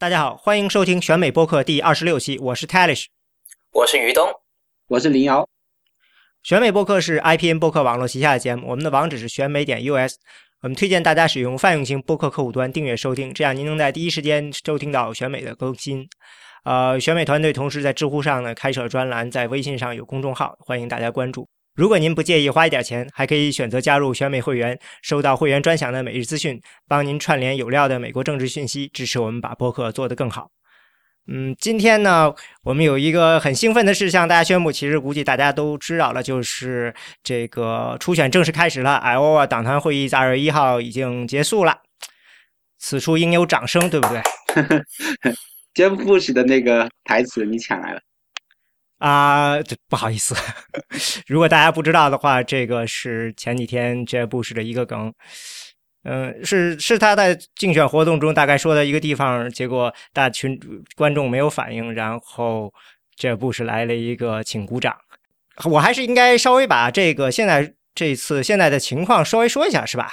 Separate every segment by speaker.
Speaker 1: 大家好，欢迎收听选美播客第二十六期，我是 Talish，
Speaker 2: 我是于东，
Speaker 3: 我是林瑶。
Speaker 1: 选美播客是 IPN 播客网络旗下的节目，我们的网址是选美点 US。我们推荐大家使用泛用型播客客户端订阅收听，这样您能在第一时间收听到选美的更新。呃，选美团队同时在知乎上呢开设专栏，在微信上有公众号，欢迎大家关注。如果您不介意花一点钱，还可以选择加入选美会员，收到会员专享的每日资讯，帮您串联有料的美国政治讯息，支持我们把播客做得更好。嗯，今天呢，我们有一个很兴奋的事向大家宣布，其实估计大家都知道了，就是这个初选正式开始了，艾奥瓦党团会议在二月一号已经结束了，此处应有掌声，对不对？
Speaker 3: 杰 夫 ·布什的那个台词你抢来了。
Speaker 1: 啊，不好意思，如果大家不知道的话，这个是前几天杰布什的一个梗，嗯，是是他在竞选活动中大概说的一个地方，结果大群观众没有反应，然后杰布什来了一个请鼓掌。我还是应该稍微把这个现在这次现在的情况稍微说一下，是吧？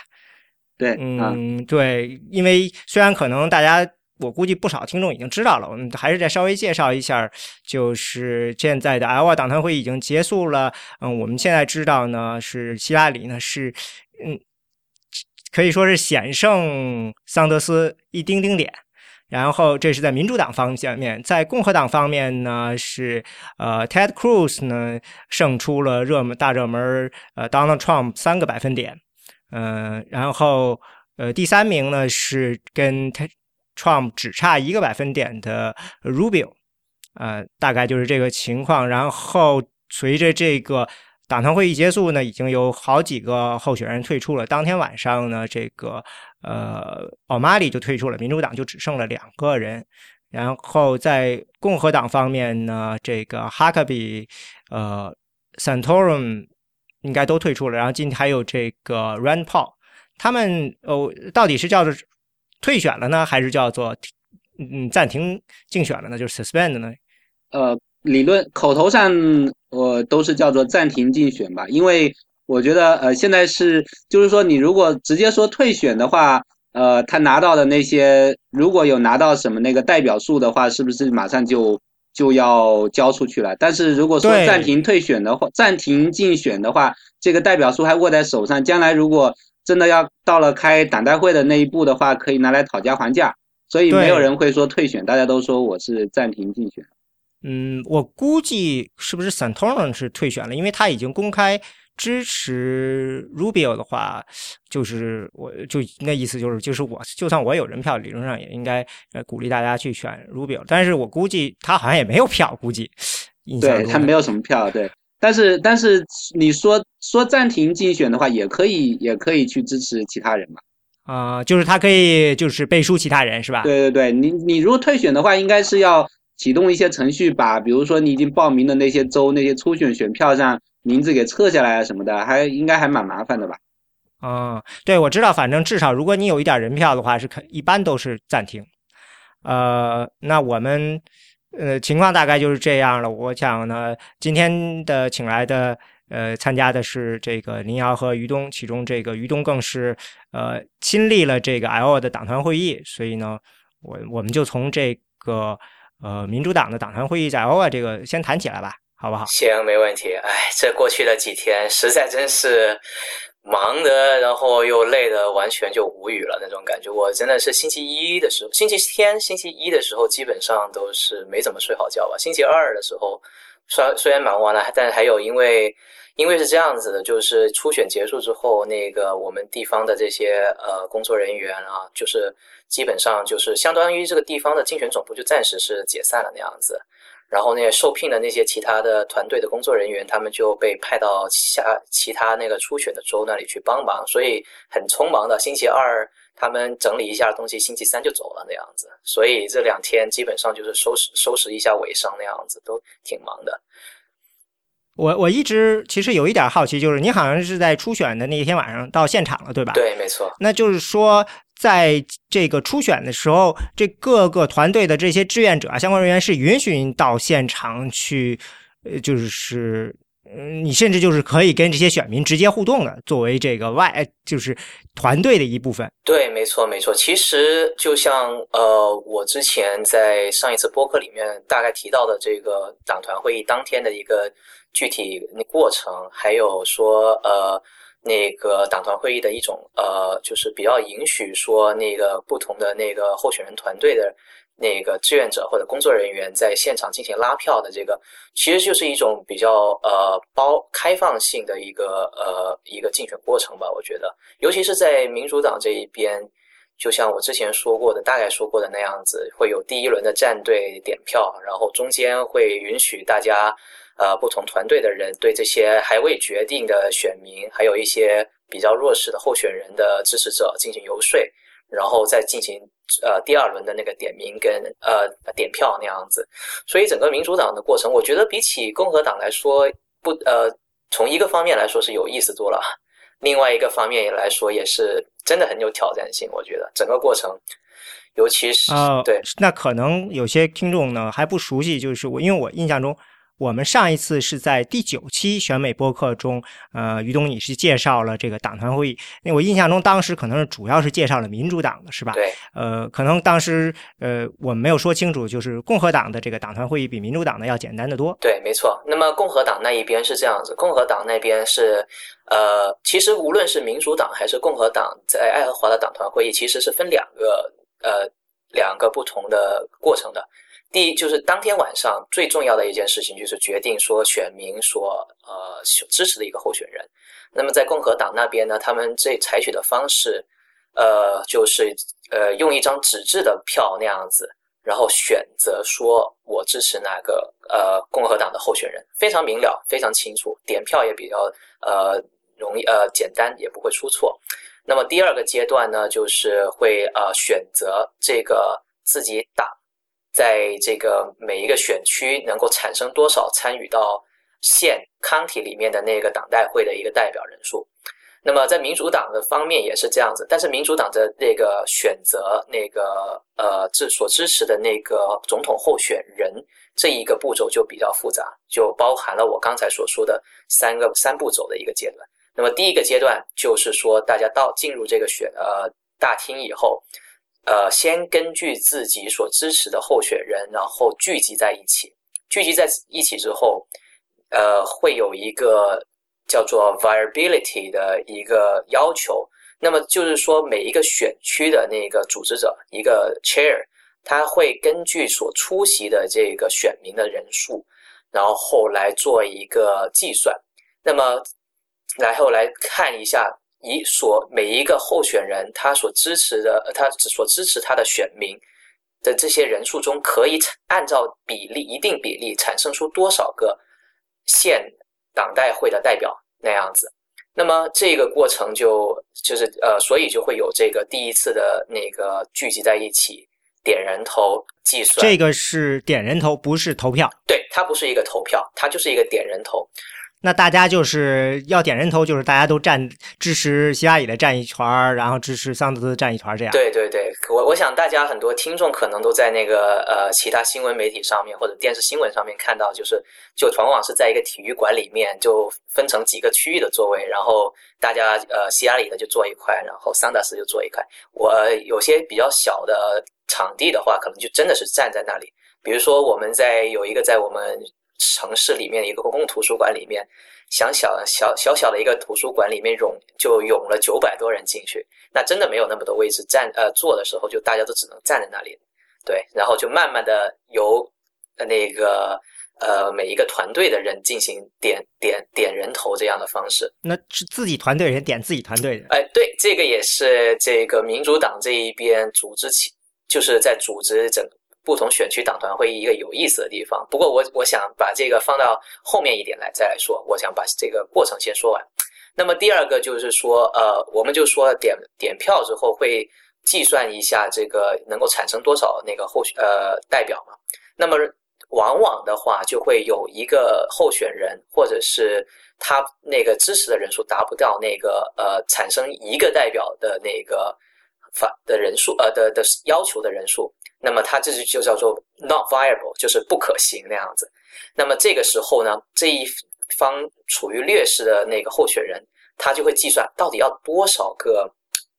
Speaker 3: 对，
Speaker 1: 嗯，对，因为虽然可能大家。我估计不少听众已经知道了，我们还是再稍微介绍一下，就是现在的 Iowa 党团会已经结束了。嗯，我们现在知道呢，是希拉里呢是，嗯，可以说是险胜桑德斯一丁丁点。然后这是在民主党方面，在共和党方面呢是呃 Ted Cruz 呢胜出了热门大热门呃 Donald Trump 三个百分点。嗯，然后呃第三名呢是跟他。Trump 只差一个百分点的 Rubio，呃，大概就是这个情况。然后随着这个党团会议结束呢，已经有好几个候选人退出了。当天晚上呢，这个呃奥马里就退出了，民主党就只剩了两个人。然后在共和党方面呢，这个 Huckabee、呃 Santorum 应该都退出了。然后今天还有这个 Rand Paul，他们哦，到底是叫做？退选了呢，还是叫做嗯暂停竞选了呢？就是 suspend 呢？
Speaker 3: 呃，理论口头上我都是叫做暂停竞选吧，因为我觉得呃现在是就是说你如果直接说退选的话，呃他拿到的那些如果有拿到什么那个代表数的话，是不是马上就就要交出去了？但是如果说暂停退选的话，暂停竞选的话，这个代表数还握在手上，将来如果。真的要到了开党代会的那一步的话，可以拿来讨价还价，所以没有人会说退选，大家都说我是暂停竞选。
Speaker 1: 嗯，我估计是不是 Santorum 是退选了，因为他已经公开支持 Rubio 的话，就是我就那意思就是就是我就算我有人票，理论上也应该呃鼓励大家去选 Rubio，但是我估计他好像也没有票，估计
Speaker 3: 对他没有什么票，对。但是，但是你说说暂停竞选的话，也可以，也可以去支持其他人嘛？
Speaker 1: 啊，就是他可以，就是背书其他人，是吧？
Speaker 3: 对对对，你你如果退选的话，应该是要启动一些程序，把比如说你已经报名的那些州那些初选选票上名字给撤下来啊什么的，还应该还蛮麻烦的吧？
Speaker 1: 啊，对，我知道，反正至少如果你有一点人票的话，是可一般都是暂停。呃，那我们。呃，情况大概就是这样了。我想呢，今天的请来的呃，参加的是这个林瑶和于东，其中这个于东更是呃亲历了这个 L 的党团会议，所以呢，我我们就从这个呃民主党的党团会议在 L 这个先谈起来吧，好不好？
Speaker 2: 行，没问题。哎，这过去的几天实在真是。忙的，然后又累的，完全就无语了那种感觉。我真的是星期一的时候，星期天、星期一的时候，基本上都是没怎么睡好觉吧。星期二的时候，虽虽然忙完了，但还有因为因为是这样子的，就是初选结束之后，那个我们地方的这些呃工作人员啊，就是基本上就是相当于这个地方的竞选总部就暂时是解散了那样子。然后那些受聘的那些其他的团队的工作人员，他们就被派到下其他那个初选的州那里去帮忙，所以很匆忙的。星期二他们整理一下东西，星期三就走了那样子。所以这两天基本上就是收拾收拾一下尾声那样子，都挺忙的。
Speaker 1: 我我一直其实有一点好奇，就是你好像是在初选的那一天晚上到现场了，对吧？
Speaker 2: 对，没错。
Speaker 1: 那就是说。在这个初选的时候，这各个团队的这些志愿者啊，相关人员是允许到现场去，呃，就是嗯，你甚至就是可以跟这些选民直接互动的，作为这个外就是团队的一部分。
Speaker 2: 对，没错，没错。其实就像呃，我之前在上一次播客里面大概提到的这个党团会议当天的一个具体过程，还有说呃那个党团会议的一种呃，就是比较允许说那个不同的那个候选人团队的。那个志愿者或者工作人员在现场进行拉票的这个，其实就是一种比较呃包开放性的一个呃一个竞选过程吧。我觉得，尤其是在民主党这一边，就像我之前说过的，大概说过的那样子，会有第一轮的战队点票，然后中间会允许大家呃不同团队的人对这些还未决定的选民，还有一些比较弱势的候选人的支持者进行游说。然后再进行呃第二轮的那个点名跟呃点票那样子，所以整个民主党的过程，我觉得比起共和党来说，不呃从一个方面来说是有意思多了，另外一个方面来说也是真的很有挑战性。我觉得整个过程，尤其是对，
Speaker 1: 那可能有些听众呢还不熟悉，就是我因为我印象中。我们上一次是在第九期选美播客中，呃，于东你是介绍了这个党团会议。那我印象中当时可能是主要是介绍了民主党的，是吧？
Speaker 2: 对。
Speaker 1: 呃，可能当时呃我们没有说清楚，就是共和党的这个党团会议比民主党的要简单的多。
Speaker 2: 对，没错。那么共和党那一边是这样子，共和党那边是呃，其实无论是民主党还是共和党在爱荷华的党团会议，其实是分两个呃两个不同的过程的。第一就是当天晚上最重要的一件事情，就是决定说选民所呃支持的一个候选人。那么在共和党那边呢，他们这采取的方式，呃，就是呃用一张纸质的票那样子，然后选择说我支持哪个呃共和党的候选人，非常明了，非常清楚，点票也比较呃容易呃简单，也不会出错。那么第二个阶段呢，就是会呃选择这个自己党。在这个每一个选区能够产生多少参与到县 county 里面的那个党代会的一个代表人数，那么在民主党的方面也是这样子，但是民主党的那个选择那个呃支所支持的那个总统候选人这一个步骤就比较复杂，就包含了我刚才所说的三个三步走的一个阶段。那么第一个阶段就是说大家到进入这个选呃大厅以后。呃，先根据自己所支持的候选人，然后聚集在一起。聚集在一起之后，呃，会有一个叫做 viability 的一个要求。那么就是说，每一个选区的那个组织者，一个 chair，他会根据所出席的这个选民的人数，然后来做一个计算。那么，然后来看一下。以所每一个候选人他所支持的，他所支持他的选民的这些人数中，可以按照比例一定比例产生出多少个县党代会的代表那样子。那么这个过程就就是呃，所以就会有这个第一次的那个聚集在一起点人头计算。
Speaker 1: 这个是点人头，不是投票。
Speaker 2: 对，它不是一个投票，它就是一个点人头。
Speaker 1: 那大家就是要点人头，就是大家都站支持希拉里的站一圈儿，然后支持桑德斯站一圈儿，这样。
Speaker 2: 对对对，我我想大家很多听众可能都在那个呃其他新闻媒体上面或者电视新闻上面看到，就是就往往是在一个体育馆里面，就分成几个区域的座位，然后大家呃希拉里的就坐一块，然后桑德斯就坐一块。我有些比较小的场地的话，可能就真的是站在那里。比如说我们在有一个在我们。城市里面一个公共图书馆里面，想小小小小的一个图书馆里面涌就涌了九百多人进去，那真的没有那么多位置站呃坐的时候，就大家都只能站在那里，对，然后就慢慢的由那个呃每一个团队的人进行点点点人头这样的方式，
Speaker 1: 那是自己团队人点自己团队人，
Speaker 2: 哎，对，这个也是这个民主党这一边组织起，就是在组织整。不同选区党团会议一个有意思的地方，不过我我想把这个放到后面一点来再来说。我想把这个过程先说完。那么第二个就是说，呃，我们就说点点票之后会计算一下这个能够产生多少那个候选呃代表嘛。那么往往的话就会有一个候选人或者是他那个支持的人数达不到那个呃产生一个代表的那个法的人数呃的的要求的人数。那么它这就就叫做 not viable，就是不可行那样子。那么这个时候呢，这一方处于劣势的那个候选人，他就会计算到底要多少个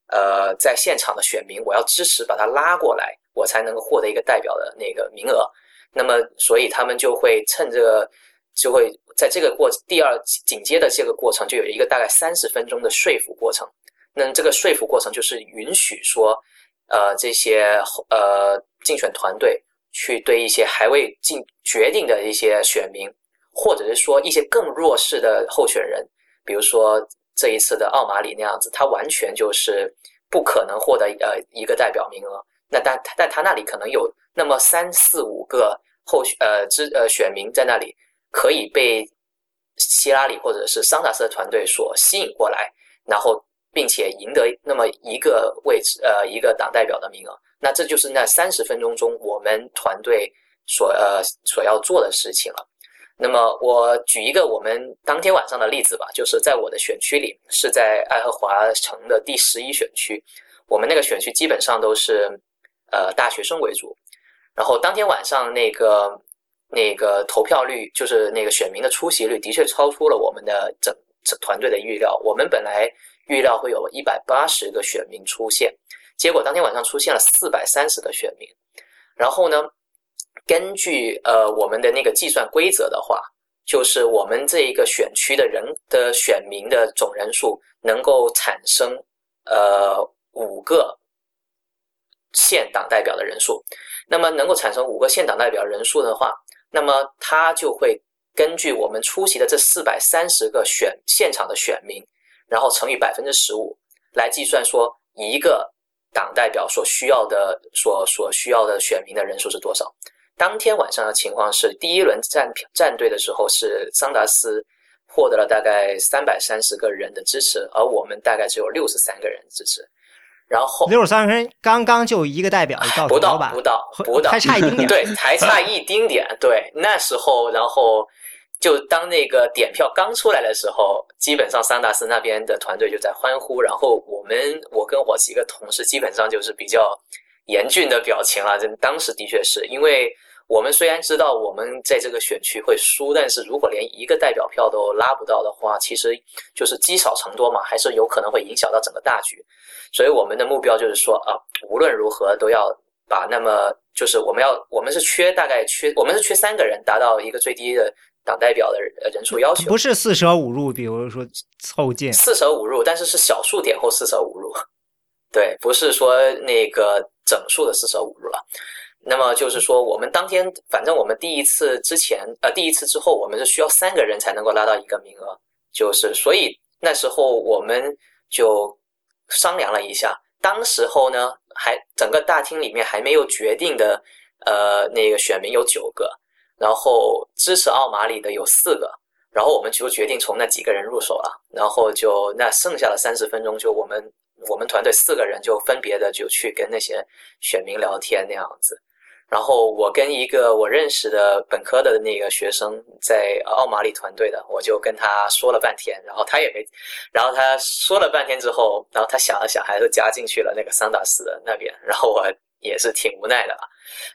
Speaker 2: 呃在现场的选民，我要支持把他拉过来，我才能够获得一个代表的那个名额。那么，所以他们就会趁这个，就会在这个过第二紧接的这个过程，就有一个大概三十分钟的说服过程。那这个说服过程就是允许说，呃，这些呃竞选团队去对一些还未进决定的一些选民，或者是说一些更弱势的候选人，比如说这一次的奥马里那样子，他完全就是不可能获得呃一个代表名额。那但但他那里可能有那么三四五个候选呃之呃选民在那里可以被希拉里或者是桑达斯的团队所吸引过来，然后。并且赢得那么一个位置，呃，一个党代表的名额，那这就是那三十分钟中我们团队所呃所要做的事情了。那么我举一个我们当天晚上的例子吧，就是在我的选区里，是在爱荷华城的第十一选区，我们那个选区基本上都是呃大学生为主，然后当天晚上那个那个投票率，就是那个选民的出席率，的确超出了我们的整整团队的预料，我们本来。预料会有一百八十个选民出现，结果当天晚上出现了四百三十个选民。然后呢，根据呃我们的那个计算规则的话，就是我们这一个选区的人的选民的总人数能够产生呃五个县党代表的人数。那么能够产生五个县党代表人数的话，那么他就会根据我们出席的这四百三十个选现场的选民。然后乘以百分之十五来计算，说一个党代表所需要的所所需要的选民的人数是多少？当天晚上的情况是，第一轮战战队的时候是桑达斯获得了大概三百三十个人的支持，而我们大概只有六十三个人支持。然后
Speaker 1: 六十三个人刚刚就一个代表
Speaker 2: 不到不到不到，
Speaker 1: 还差一丁点，
Speaker 2: 对，还差一丁点。对，那时候然后。就当那个点票刚出来的时候，基本上桑达斯那边的团队就在欢呼，然后我们我跟我几个同事基本上就是比较严峻的表情了。这当时的确是因为我们虽然知道我们在这个选区会输，但是如果连一个代表票都拉不到的话，其实就是积少成多嘛，还是有可能会影响到整个大局。所以我们的目标就是说啊，无论如何都要把那么就是我们要我们是缺大概缺我们是缺三个人达到一个最低的。党代表的人数要求
Speaker 1: 不是四舍五入，比如说凑近
Speaker 2: 四舍五入，但是是小数点后四舍五入，对，不是说那个整数的四舍五入了。那么就是说，我们当天反正我们第一次之前呃第一次之后，我们是需要三个人才能够拉到一个名额，就是所以那时候我们就商量了一下，当时候呢还整个大厅里面还没有决定的呃那个选民有九个。然后支持奥马里的有四个，然后我们就决定从那几个人入手了，然后就那剩下的三十分钟，就我们我们团队四个人就分别的就去跟那些选民聊天那样子，然后我跟一个我认识的本科的那个学生在奥马里团队的，我就跟他说了半天，然后他也没，然后他说了半天之后，然后他想了想，还是加进去了那个桑达斯的那边，然后我也是挺无奈的啊。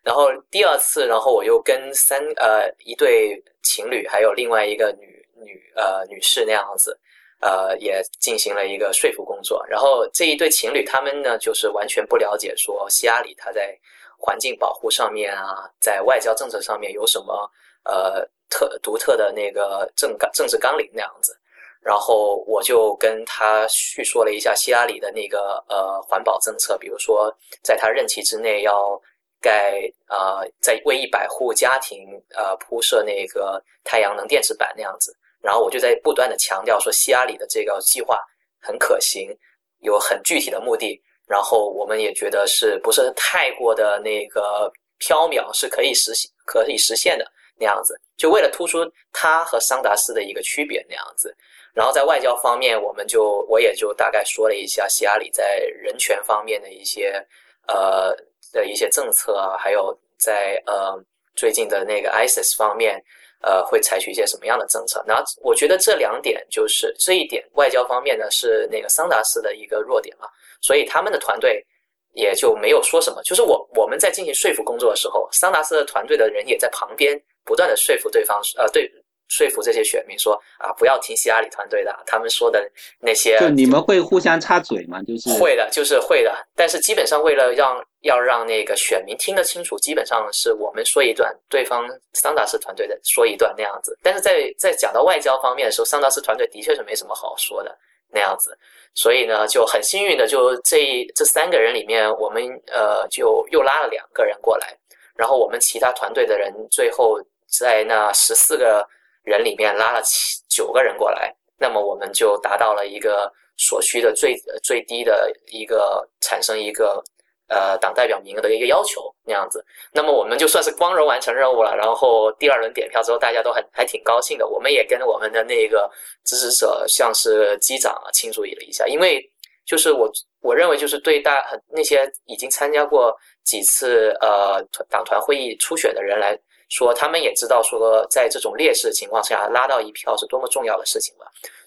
Speaker 2: 然后第二次，然后我又跟三呃一对情侣，还有另外一个女女呃女士那样子，呃也进行了一个说服工作。然后这一对情侣他们呢，就是完全不了解说希拉里他在环境保护上面啊，在外交政策上面有什么呃特独特的那个政纲政治纲领那样子。然后我就跟他叙说了一下希拉里的那个呃环保政策，比如说在他任期之内要。盖呃，在为一百户家庭呃铺设那个太阳能电池板那样子，然后我就在不断的强调说，希拉里的这个计划很可行，有很具体的目的，然后我们也觉得是不是太过的那个缥缈，是可以实现可以实现的那样子，就为了突出他和桑达斯的一个区别那样子。然后在外交方面，我们就我也就大概说了一下希拉里在人权方面的一些呃。的一些政策啊，还有在呃最近的那个 ISIS 方面，呃会采取一些什么样的政策？那我觉得这两点就是这一点外交方面呢是那个桑达斯的一个弱点啊，所以他们的团队也就没有说什么。就是我我们在进行说服工作的时候，桑达斯的团队的人也在旁边不断的说服对方，呃对说服这些选民说啊，不要听希拉里团队的，他们说的那些。
Speaker 3: 就你们会互相插嘴吗？就是
Speaker 2: 会的，就是会的。但是基本上为了让要让那个选民听得清楚，基本上是我们说一段，对方桑达斯团队的说一段那样子。但是在在讲到外交方面的时候，桑达斯团队的确是没什么好说的那样子。所以呢，就很幸运的，就这这三个人里面，我们呃就又拉了两个人过来，然后我们其他团队的人最后在那十四个。人里面拉了七九个人过来，那么我们就达到了一个所需的最最低的一个产生一个呃党代表名额的一个要求那样子，那么我们就算是光荣完成任务了。然后第二轮点票之后，大家都很还挺高兴的。我们也跟我们的那个支持者像是机长啊庆祝了一下，因为就是我我认为就是对大很那些已经参加过几次呃党团会议初选的人来。说他们也知道，说在这种劣势的情况下拉到一票是多么重要的事情吧。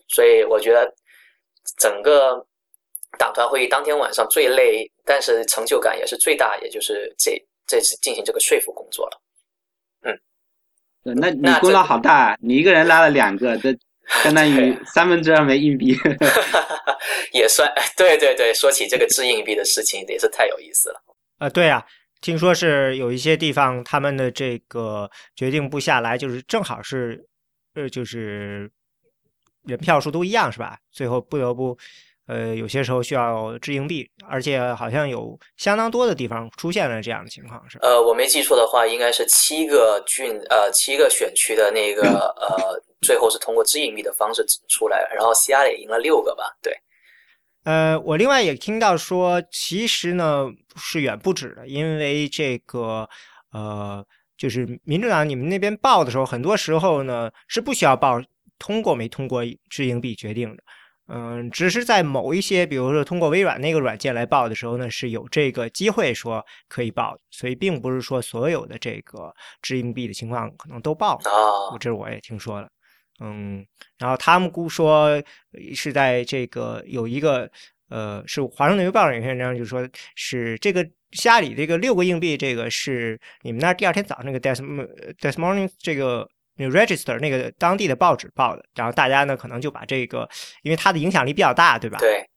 Speaker 2: 所以我觉得整个党团会议当天晚上最累，但是成就感也是最大，也就是这这次进行这个说服工作了。嗯，
Speaker 3: 那你功劳好大，你一个人拉了两个，这 相当于三分之二枚硬币。
Speaker 2: 也算对对对，说起这个掷硬币的事情也是太有意思了。
Speaker 1: 啊，对呀。听说是有一些地方，他们的这个决定不下来，就是正好是，呃，就是人票数都一样，是吧？最后不得不，呃，有些时候需要掷硬币，而且好像有相当多的地方出现了这样的情况，是
Speaker 2: 呃，我没记错的话，应该是七个郡，呃，七个选区的那个，呃，最后是通过掷硬币的方式出来，然后西亚也赢了六个吧？对。
Speaker 1: 呃，我另外也听到说，其实呢是远不止的，因为这个呃，就是民主党你们那边报的时候，很多时候呢是不需要报通过没通过掷硬币决定的，嗯，只是在某一些，比如说通过微软那个软件来报的时候呢，是有这个机会说可以报，所以并不是说所有的这个掷硬币的情况可能都报啊，这是我也听说了。嗯，然后他们估说是在这个有一个呃，是华盛顿邮报的篇章，就说是这个家里这个六个硬币，这个是你们那儿第二天早上那个 Des Des Morning 这个 Register 那个当地的报纸报的，然后大家呢可能就把这个，因为它的影响力比较大，对吧？
Speaker 2: 对，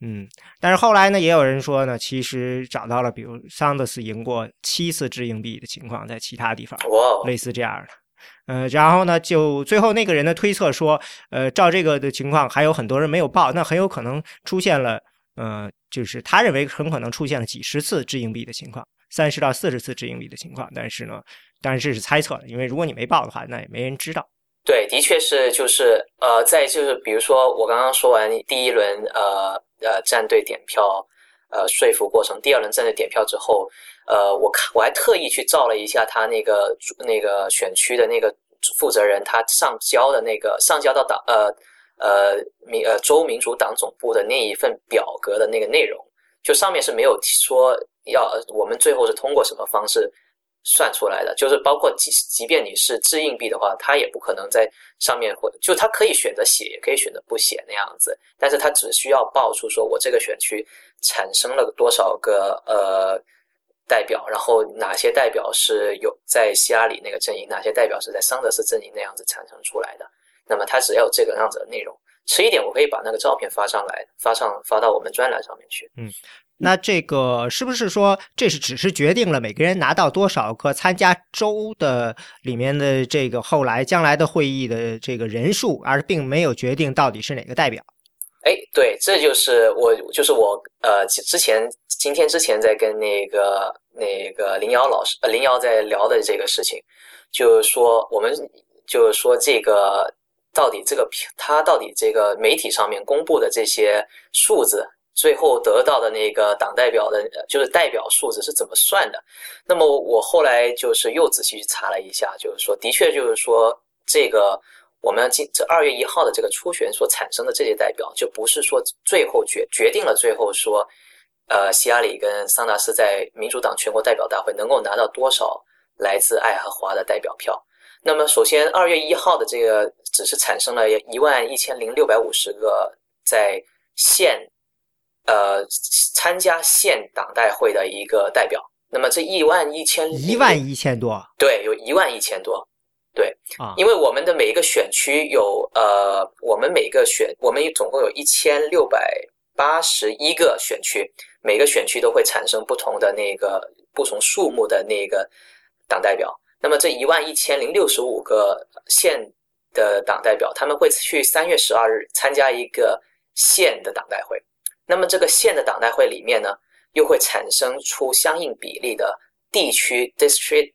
Speaker 1: 嗯，但是后来呢，也有人说呢，其实找到了，比如桑德斯赢过七次掷硬币的情况，在其他地方，
Speaker 2: 哇，
Speaker 1: 类似这样的。呃，然后呢，就最后那个人的推测说，呃，照这个的情况，还有很多人没有报，那很有可能出现了，呃，就是他认为很可能出现了几十次掷硬币的情况，三十到四十次掷硬币的情况。但是呢，当然这是猜测了，因为如果你没报的话，那也没人知道。
Speaker 2: 对，的确是，就是呃，在就是比如说我刚刚说完第一轮呃呃战队点票呃说服过程，第二轮战队点票之后。呃，我看我还特意去照了一下他那个那个选区的那个负责人，他上交的那个上交到党呃呃民呃州民主党总部的那一份表格的那个内容，就上面是没有说要我们最后是通过什么方式算出来的，就是包括即即便你是掷硬币的话，他也不可能在上面或就他可以选择写，也可以选择不写那样子，但是他只需要报出说我这个选区产生了多少个呃。代表，然后哪些代表是有在希拉里那个阵营，哪些代表是在桑德斯阵营那样子产生出来的？那么他只要有这个样子的内容，迟一点我可以把那个照片发上来，发上发到我们专栏上面去。
Speaker 1: 嗯，那这个是不是说这是只是决定了每个人拿到多少个参加州的里面的这个后来将来的会议的这个人数，而并没有决定到底是哪个代表？
Speaker 2: 哎，对，这就是我，就是我，呃，之前今天之前在跟那个那个林瑶老师，呃，林瑶在聊的这个事情，就是说，我们就是说这个到底这个他到底这个媒体上面公布的这些数字，最后得到的那个党代表的，就是代表数字是怎么算的？那么我后来就是又仔细去查了一下，就是说，的确就是说这个。我们今这二月一号的这个初选所产生的这些代表，就不是说最后决决定了最后说，呃，希拉里跟桑达斯在民主党全国代表大会能够拿到多少来自爱荷华的代表票。那么，首先二月一号的这个只是产生了一万一千零六百五十个在县，呃，参加县党代会的一个代表。那么这一万一千
Speaker 1: 一万一千多，
Speaker 2: 对，有一万一千多。对，
Speaker 1: 啊，
Speaker 2: 因为我们的每一个选区有呃，我们每个选我们总共有一千六百八十一个选区，每个选区都会产生不同的那个不同数目的那个党代表。那么这一万一千零六十五个县的党代表，他们会去三月十二日参加一个县的党代会。那么这个县的党代会里面呢，又会产生出相应比例的地区 district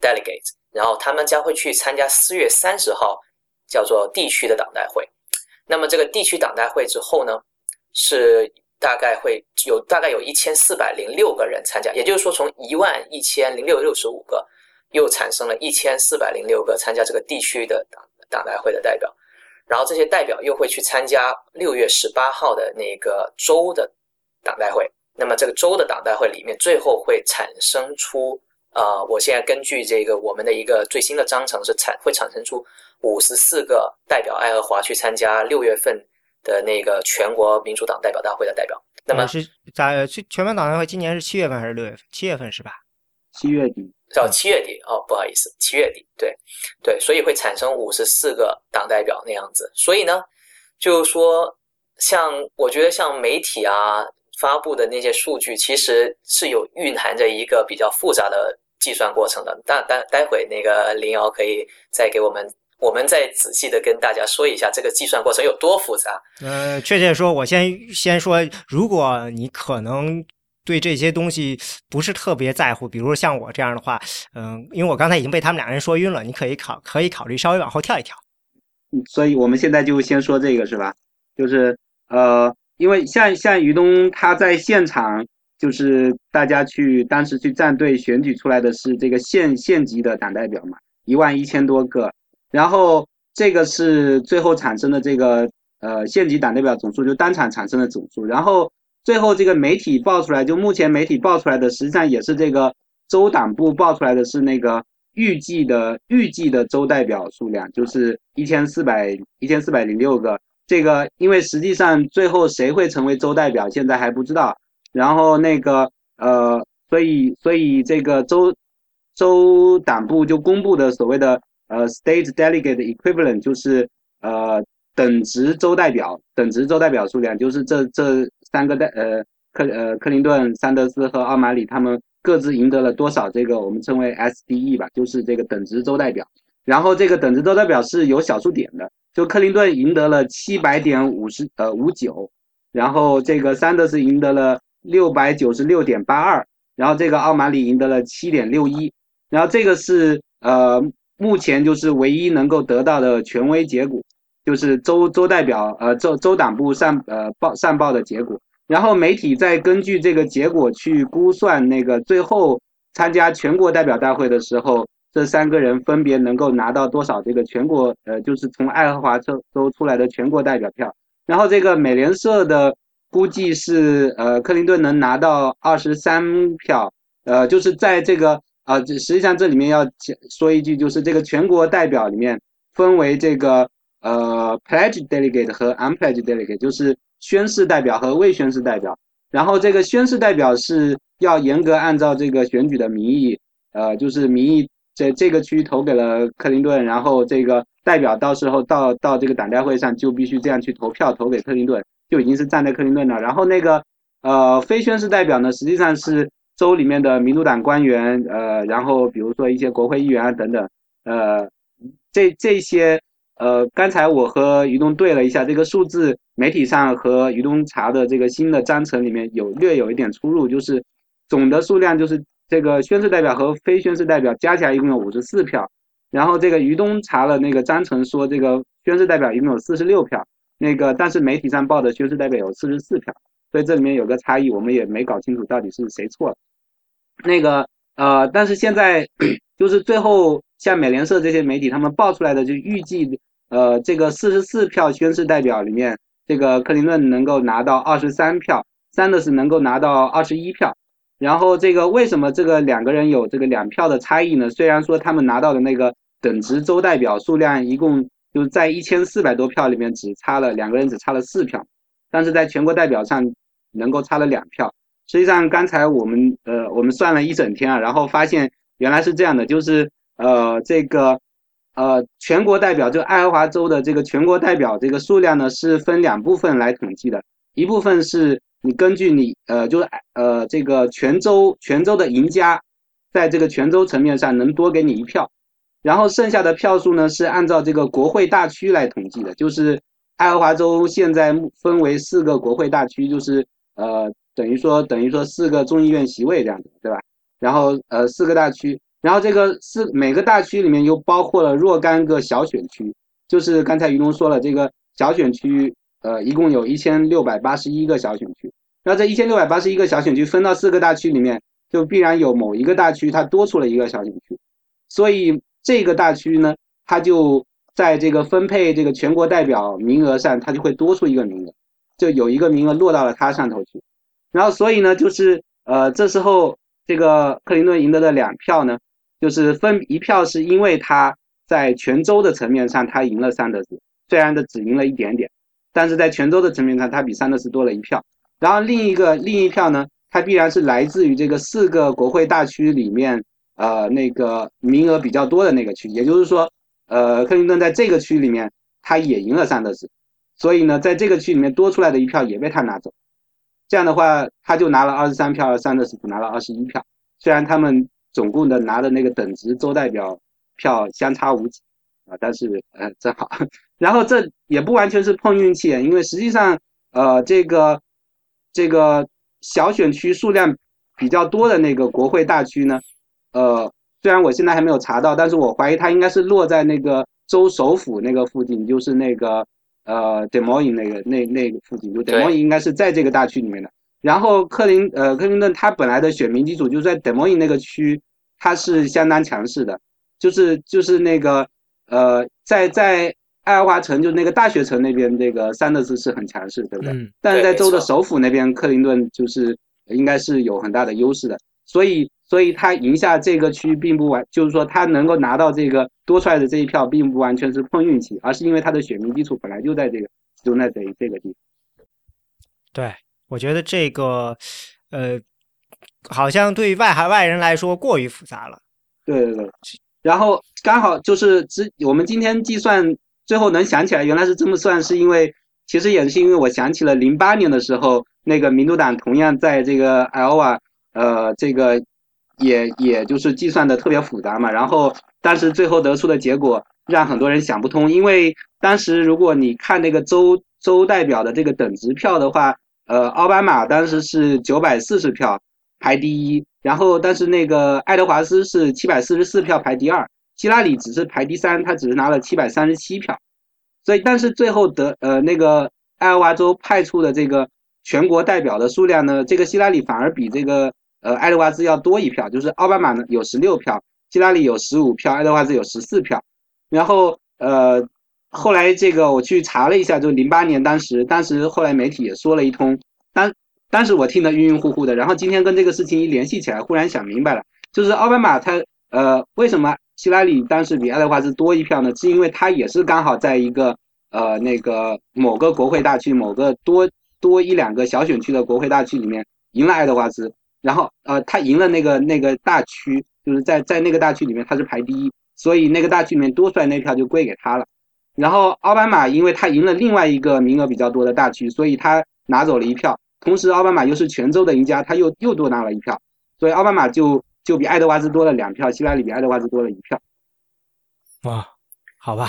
Speaker 2: delegate，然后他们将会去参加四月三十号叫做地区的党代会。那么这个地区党代会之后呢，是大概会有大概有一千四百零六个人参加，也就是说从一万一千零六六十五个。又产生了一千四百零六个参加这个地区的党党代会的代表，然后这些代表又会去参加六月十八号的那个州的党代会。那么这个州的党代会里面，最后会产生出，呃，我现在根据这个我们的一个最新的章程是产会产生出五十四个代表爱荷华去参加六月份的那个全国民主党代表大会的代表。那么
Speaker 1: 是在全全国党代会今年是七月份还是六月份？七月份是吧？
Speaker 3: 七月底。
Speaker 2: 到七月底哦，不好意思，七月底，对，对，所以会产生五十四个党代表那样子。所以呢，就是说，像我觉得像媒体啊发布的那些数据，其实是有蕴含着一个比较复杂的计算过程的。待待待会那个林瑶可以再给我们，我们再仔细的跟大家说一下这个计算过程有多复杂。
Speaker 1: 呃，确切说，我先先说，如果你可能。对这些东西不是特别在乎，比如像我这样的话，嗯，因为我刚才已经被他们两个人说晕了，你可以考可以考虑稍微往后跳一跳。
Speaker 3: 所以我们现在就先说这个是吧？就是呃，因为像像于东他在现场，就是大家去当时去站队选举出来的是这个县县级的党代表嘛，一万一千多个，然后这个是最后产生的这个呃县级党代表总数，就当场产生的总数，然后。最后这个媒体报出来，就目前媒体报出来的，实际上也是这个州党部报出来的是那个预计的预计的州代表数量，就是一千四百一千四百零六个。这个因为实际上最后谁会成为州代表，现在还不知道。然后那个呃，所以所以这个州州党部就公布的所谓的呃 state delegate equivalent 就是呃。等值州代表，等值州代表数量就是这这三个代呃克呃克林顿、桑德斯和奥马里他们各自赢得了多少这个我们称为 SDE 吧，就是这个等值州代表。然后这个等值州代表是有小数点的，就克林顿赢得了七百点五十呃五九，然后这个桑德斯赢得了六百九十六点八二，然后这个奥马里赢得了七点六一，然后这个是呃目前就是唯一能够得到的权威结果。就是州州代表呃州州党部上呃报上报的结果，然后媒体再根据这个结果去估算那个最后参加全国代表大会的时候，这三个人分别能够拿到多少这个全国呃就是从爱荷华州州出来的全国代表票，然后这个美联社的估计是呃克林顿能拿到二十三票，呃就是在这个呃实际上这里面要说一句，就是这个全国代表里面分为这个。呃，pledge delegate 和 unpledge delegate 就是宣誓代表和未宣誓代表。然后这个宣誓代表是要严格按照这个选举的民意，呃，就是民意在这个区投给了克林顿，然后这个代表到时候到到这个党代会上就必须这样去投票投给克林顿，就已经是站在克林顿那。然后那个呃非宣誓代表呢，实际上是州里面的民主党官员，呃，然后比如说一些国会议员啊等等，呃，这这些。呃，刚才我和于东对了一下这个数字，媒体上和于东查的这个新的章程里面有略有一点出入，就是总的数量就是这个宣誓代表和非宣誓代表加起来一共有五十四票，然后这个于东查了那个章程说这个宣誓代表一共有四十六票，那个但是媒体上报的宣誓代表有四十四票，所以这里面有个差异，我们也没搞清楚到底是谁错了。那个呃，但是现在 就是最后像美联社这些媒体他们报出来的就预计。呃，这个四十四票宣誓代表里面，这个克林顿能够拿到二十三票，桑德斯能够拿到二十一票。然后这个为什么这个两个人有这个两票的差异呢？虽然说他们拿到的那个等值州代表数量一共就在一千四百多票里面只差了两个人只差了四票，但是在全国代表上能够差了两票。实际上刚才我们呃我们算了一整天啊，然后发现原来是这样的，就是呃这个。呃全国代表，就爱荷华州的这个全国代表这个数量呢，是分两部分来统计的，一部分是你根据你呃就是呃这个全州全州的赢家，在这个全州层面上能多给你一票，然后剩下的票数呢是按照这个国会大区来统计的，就是爱荷华州现在分为四个国会大区，就是呃等于说等于说四个众议院席位这样子，对吧？然后呃四个大区。然后这个四每个大区里面又包括了若干个小选区，就是刚才于龙说了，这个小选区，呃，一共有一千六百八十一个小选区。然后这一千六百八十一个小选区分到四个大区里面，就必然有某一个大区它多出了一个小选区，所以这个大区呢，它就在这个分配这个全国代表名额上，它就会多出一个名额，就有一个名额落到了它上头去。然后所以呢，就是呃，这时候这个克林顿赢得的两票呢。就是分一票，是因为他在泉州的层面上他赢了桑德斯，虽然的只赢了一点点，但是在泉州的层面上他比桑德斯多了一票。然后另一个另一票呢，它必然是来自于这个四个国会大区里面，呃，那个名额比较多的那个区，也就是说，呃，克林顿在这个区里面他也赢了桑德斯，所以呢，在这个区里面多出来的一票也被他拿走，这样的话他就拿了二十三票，桑德斯只拿了二十一票，虽然他们。总共的拿的那个等值州代表票相差无几啊，但是呃正好，然后这也不完全是碰运气，因为实际上呃这个这个小选区数量比较多的那个国会大区呢，呃虽然我现在还没有查到，但是我怀疑它应该是落在那个州首府那个附近，就是那个呃 Des Moines 那个那那个附近，就 Des Moines 应该是在这个大区里面的。然后克林呃克林顿他本来的选民基础就在德莫因那个区，他是相当强势的，就是就是那个呃在在爱荷华城就那个大学城那边，那个桑德斯是很强势，对不对？嗯。但是在州的首府那边，克林顿就是应该是有很大的优势的，所以所以他赢下这个区并不完，就是说他能够拿到这个多出来的这一票，并不完全是碰运气，而是因为他的选民基础本来就在这个就在这这个地方。
Speaker 1: 对。我觉得这个，呃，好像对外海外人来说过于复杂了。
Speaker 3: 对对对，然后刚好就是之我们今天计算最后能想起来原来是这么算，是因为其实也是因为我想起了零八年的时候，那个民主党同样在这个 L 瓦，呃，这个也也就是计算的特别复杂嘛。然后但是最后得出的结果让很多人想不通，因为当时如果你看那个州州代表的这个等值票的话。呃，奥巴马当时是九百四十票排第一，然后但是那个爱德华斯是七百四十四票排第二，希拉里只是排第三，他只是拿了七百三十七票，所以但是最后得呃那个爱荷华州派出的这个全国代表的数量呢，这个希拉里反而比这个呃爱德华兹要多一票，就是奥巴马呢有十六票，希拉里有十五票，爱德华兹有十四票，然后呃。后来这个我去查了一下，就零八年当时，当时后来媒体也说了一通，当当时我听得晕晕乎乎的，然后今天跟这个事情一联系起来，忽然想明白了，就是奥巴马他呃为什么希拉里当时比爱德华兹多一票呢？是因为他也是刚好在一个呃那个某个国会大区某个多多一两个小选区的国会大区里面赢了爱德华兹，然后呃他赢了那个那个大区，就是在在那个大区里面他是排第一，所以那个大区里面多出来那票就归给他了。然后奥巴马因为他赢了另外一个名额比较多的大区，所以他拿走了一票。同时，奥巴马又是全州的赢家，他又又多拿了一票，所以奥巴马就就比爱德华兹多了两票，希拉里比爱德华兹多了一票。
Speaker 1: 哇，好吧。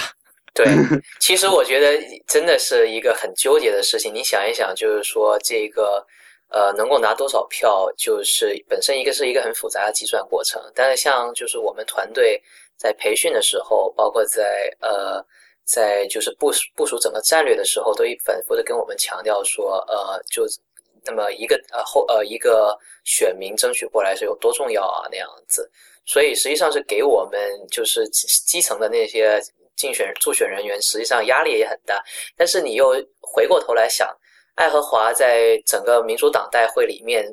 Speaker 2: 对，其实我觉得真的是一个很纠结的事情。你想一想，就是说这个呃，能够拿多少票，就是本身一个是一个很复杂的计算过程。但是像就是我们团队在培训的时候，包括在呃。在就是部署部署整个战略的时候，都一反复的跟我们强调说，呃，就那么一个呃后呃一个选民争取过来是有多重要啊那样子，所以实际上是给我们就是基层的那些竞选助选人员，实际上压力也很大。但是你又回过头来想，爱荷华在整个民主党代会里面。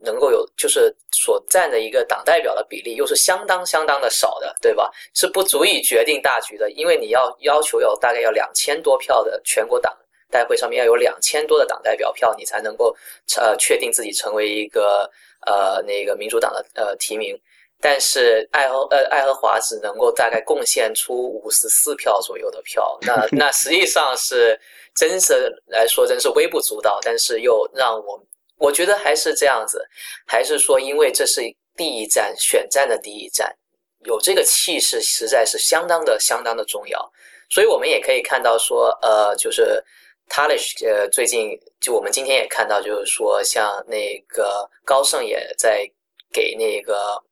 Speaker 2: 能够有就是所占的一个党代表的比例又是相当相当的少的，对吧？是不足以决定大局的，因为你要要求有大概要两千多票的全国党代会上面要有两千多的党代表票，你才能够呃确定自己成为一个呃那个民主党的呃提名。但是爱荷呃爱荷华只能够大概贡献出五十四票左右的票，那 那实际上是真是来说真是微不足道，但是又让我我觉得还是这样子，还是说因为这是第一站选战的第一站，有这个气势实在是相当的相当的重要，所以我们也可以看到说呃就是 Talish 呃最近就我们今天也看到就是说像那个高盛也在给那个。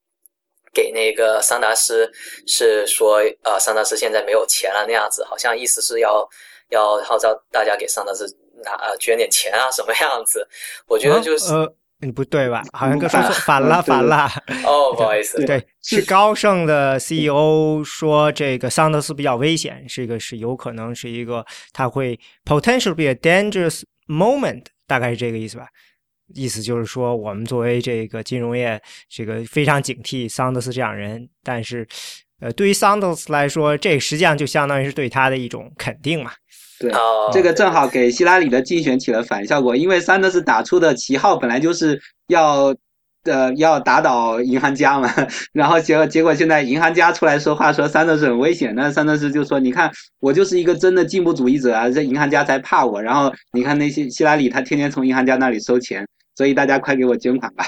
Speaker 2: 给那个桑达斯是说，呃，桑达斯现在没有钱了那样子，好像意思是要要号召大家给桑达斯拿呃捐点钱啊什么样子？我觉得就是
Speaker 1: 呃，你不对吧？好像跟说错反了反了。
Speaker 2: 哦，不好意思，
Speaker 1: 对，是高盛的 CEO 说这个桑德斯比较危险，这个是有可能是一个他会 potentially be a dangerous moment，大概是这个意思吧。意思就是说，我们作为这个金融业，这个非常警惕桑德斯这样人。但是，呃，对于桑德斯来说，这实际上就相当于是对他的一种肯定嘛。
Speaker 3: 对，这个正好给希拉里的竞选起了反效果，因为桑德斯打出的旗号本来就是要，呃，要打倒银行家嘛。然后结果结果现在银行家出来说话，说桑德斯很危险。那桑德斯就说：“你看，我就是一个真的进步主义者啊，这银行家才怕我。然后你看那些希拉里，他天天从银行家那里收钱。”所以大家快给我捐款吧！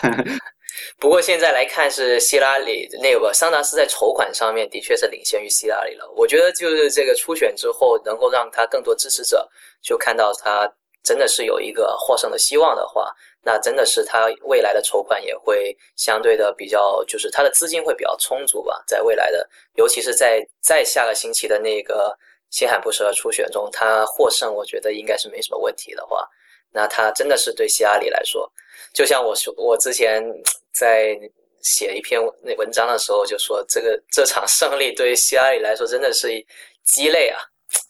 Speaker 2: 不过现在来看是希拉里那个桑达斯在筹款上面的确是领先于希拉里了。我觉得就是这个初选之后能够让他更多支持者就看到他真的是有一个获胜的希望的话，那真的是他未来的筹款也会相对的比较，就是他的资金会比较充足吧。在未来的，尤其是在在下个星期的那个新罕布什尔初选中，他获胜，我觉得应该是没什么问题的话。那他真的是对希拉里来说，就像我说，我之前在写一篇那文章的时候就说，这个这场胜利对希拉里来说真的是鸡肋啊，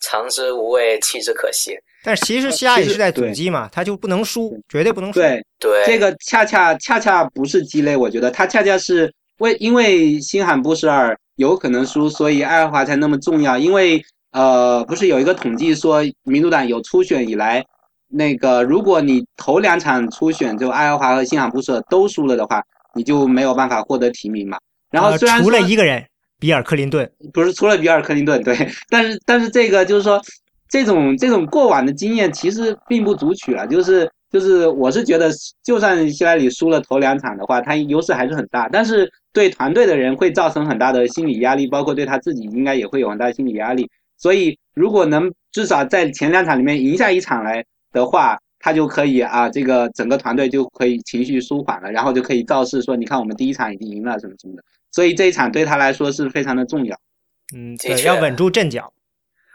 Speaker 2: 尝之无味，弃之可惜。
Speaker 1: 但是其实希拉里是在阻击嘛，他就不能输，绝对不能输。
Speaker 3: 对
Speaker 2: 对，
Speaker 3: 这个恰恰恰恰不是鸡肋，我觉得他恰恰是为因为新罕布什尔有可能输，所以爱荷华才那么重要。因为呃，不是有一个统计说，民主党有初选以来。那个，如果你头两场初选就爱荷华和新罕布什尔都输了的话，你就没有办法获得提名嘛。然后虽然
Speaker 1: 除了一个人，比尔克林顿
Speaker 3: 不是除了比尔克林顿对，但是但是这个就是说，这种这种过往的经验其实并不足取了。就是就是我是觉得，就算希拉里输了头两场的话，他优势还是很大，但是对团队的人会造成很大的心理压力，包括对他自己应该也会有很大的心理压力。所以如果能至少在前两场里面赢下一场来。的话，他就可以啊，这个整个团队就可以情绪舒缓了，然后就可以造势说，你看我们第一场已经赢了什么什么的，所以这一场对他来说是非常的重要。
Speaker 1: 嗯，对，要稳住阵脚。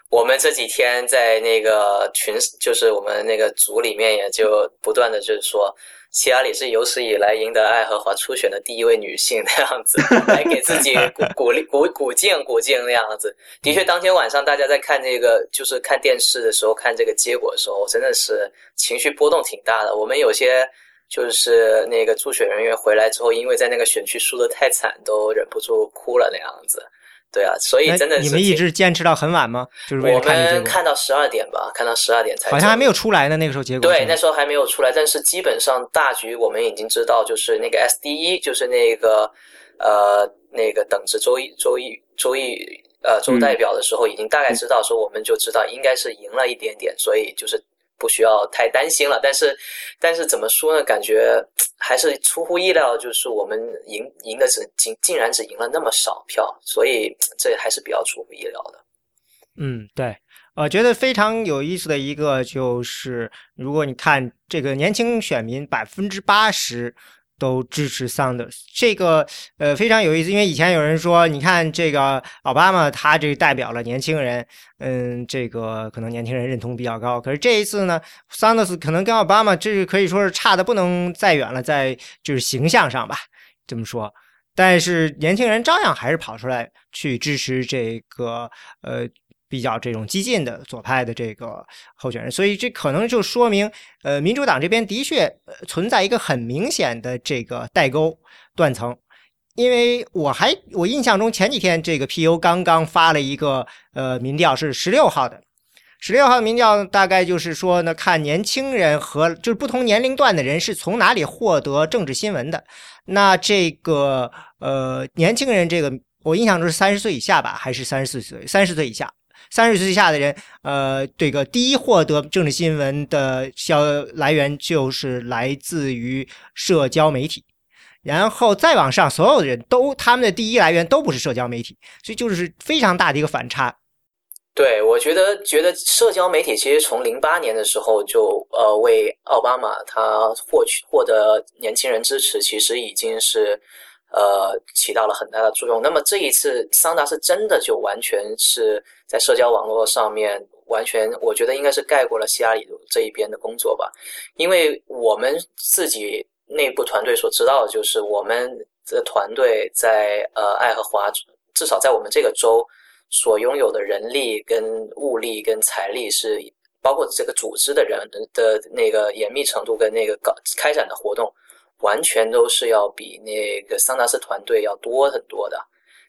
Speaker 2: 我们这几天在那个群，就是我们那个组里面，也就不断的就是说。希拉里是有史以来赢得爱荷华初选的第一位女性那样子，来给自己鼓 鼓励鼓鼓劲鼓劲那样子。的确，当天晚上大家在看这个，就是看电视的时候看这个结果的时候，真的是情绪波动挺大的。我们有些就是那个助选人员回来之后，因为在那个选区输的太惨，都忍不住哭了那样子。对啊，所以真的，
Speaker 1: 你们一直坚持到很晚吗？就是为了看
Speaker 2: 我们看到十二点吧，看到十二点才。
Speaker 1: 好像还没有出来呢，那个时候结果。
Speaker 2: 对，那时候还没有出来，但是基本上大局我们已经知道，就是那个 SDE，，就是那个呃那个等值周一周一周一呃州代表的时候，已经大概知道说，我们就知道应该是赢了一点点，所以就是。不需要太担心了，但是，但是怎么说呢？感觉还是出乎意料，就是我们赢赢的只竟竟然只赢了那么少票，所以这还是比较出乎意料的。
Speaker 1: 嗯，对，我觉得非常有意思的一个就是，如果你看这个年轻选民百分之八十。都支持 Sanders，这个呃非常有意思，因为以前有人说，你看这个奥巴马，他这代表了年轻人，嗯，这个可能年轻人认同比较高。可是这一次呢，Sanders 可能跟奥巴马这是可以说是差的不能再远了，在就是形象上吧，这么说。但是年轻人照样还是跑出来去支持这个呃。比较这种激进的左派的这个候选人，所以这可能就说明，呃，民主党这边的确存在一个很明显的这个代沟断层。因为我还我印象中前几天这个 P U 刚刚发了一个呃民调是十六号的，十六号民调大概就是说呢，看年轻人和就是不同年龄段的人是从哪里获得政治新闻的。那这个呃，年轻人这个我印象中是三十岁以下吧，还是三十四岁？三十岁以下，三十岁以下的人，呃，这个第一获得政治新闻的消来源就是来自于社交媒体。然后再往上，所有的人都他们的第一来源都不是社交媒体，所以就是非常大的一个反差。
Speaker 2: 对，我觉得觉得社交媒体其实从零八年的时候就呃为奥巴马他获取获得年轻人支持，其实已经是呃起到了很大的作用。那么这一次桑达是真的就完全是在社交网络上面完全，我觉得应该是盖过了希拉里这一边的工作吧，因为我们自己。内部团队所知道的就是，我们的团队在呃爱荷华，至少在我们这个州所拥有的人力、跟物力、跟财力，是包括这个组织的人的那个严密程度跟那个搞开展的活动，完全都是要比那个桑达斯团队要多很多的。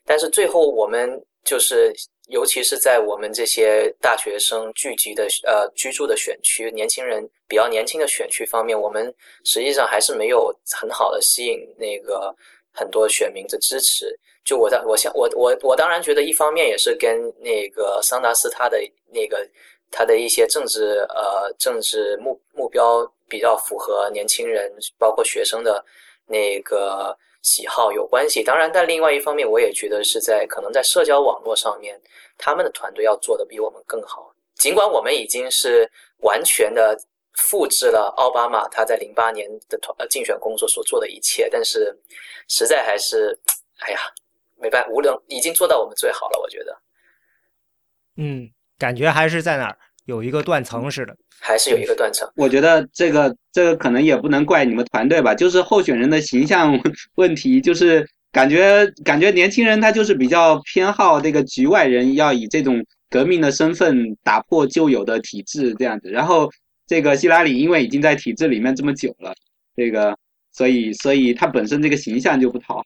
Speaker 2: 但是最后我们就是。尤其是在我们这些大学生聚集的呃居住的选区，年轻人比较年轻的选区方面，我们实际上还是没有很好的吸引那个很多选民的支持。就我在我想我我我当然觉得一方面也是跟那个桑达斯他的那个他的一些政治呃政治目目标比较符合年轻人包括学生的那个。喜好有关系，当然，但另外一方面，我也觉得是在可能在社交网络上面，他们的团队要做的比我们更好。尽管我们已经是完全的复制了奥巴马他在零八年的团呃竞选工作所做的一切，但是实在还是，哎呀，没办法，无论已经做到我们最好了，我觉得。
Speaker 1: 嗯，感觉还是在哪儿有一个断层似的。
Speaker 2: 还是有一个断层。
Speaker 3: 我觉得这个这个可能也不能怪你们团队吧，就是候选人的形象问题，就是感觉感觉年轻人他就是比较偏好这个局外人，要以这种革命的身份打破旧有的体制这样子。然后这个希拉里因为已经在体制里面这么久了，这个所以所以他本身这个形象就不讨好。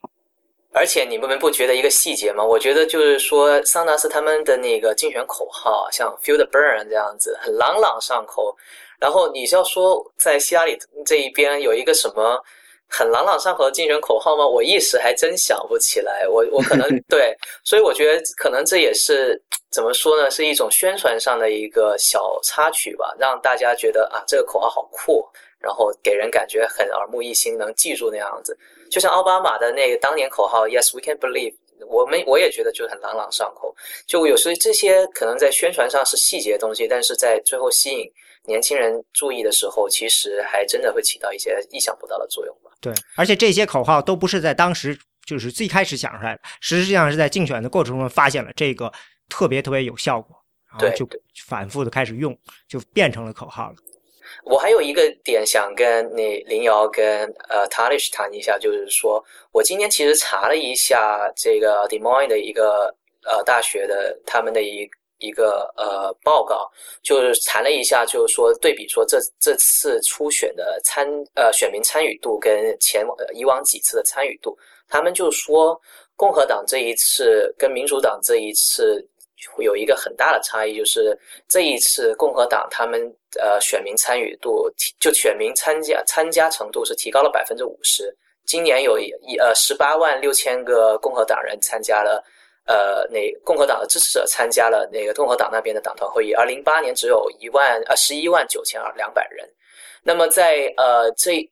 Speaker 2: 而且你们不觉得一个细节吗？我觉得就是说，桑达斯他们的那个竞选口号，像 “Feel the burn” 这样子，很朗朗上口。然后你是要说，在希拉里这一边有一个什么很朗朗上口的竞选口号吗？我一时还真想不起来。我我可能 对，所以我觉得可能这也是怎么说呢？是一种宣传上的一个小插曲吧，让大家觉得啊，这个口号好酷。然后给人感觉很耳目一新，能记住那样子，就像奥巴马的那个当年口号 “Yes, we can believe”，我们我也觉得就很朗朗上口。就有时这些可能在宣传上是细节东西，但是在最后吸引年轻人注意的时候，其实还真的会起到一些意想不到的作用吧。
Speaker 1: 对，而且这些口号都不是在当时就是最开始想出来的，实际上是在竞选的过程中发现了这个特别特别有效果，然后就反复的开始用，就变成了口号了。
Speaker 2: 我还有一个点想跟那林瑶跟呃 Talish 谈一下，就是说我今天其实查了一下这个 Demoin 的一个呃大学的他们的一一个呃报告，就是查了一下，就是说对比说这这次初选的参呃选民参与度跟前以往几次的参与度，他们就说共和党这一次跟民主党这一次。有一个很大的差异，就是这一次共和党他们呃选民参与度，就选民参加参加程度是提高了百分之五十。今年有一呃十八万六千个共和党人参加了，呃那共和党的支持者参加了那个共和党那边的党团会议，而零八年只有一万呃十一万九千二两百人。那么在呃这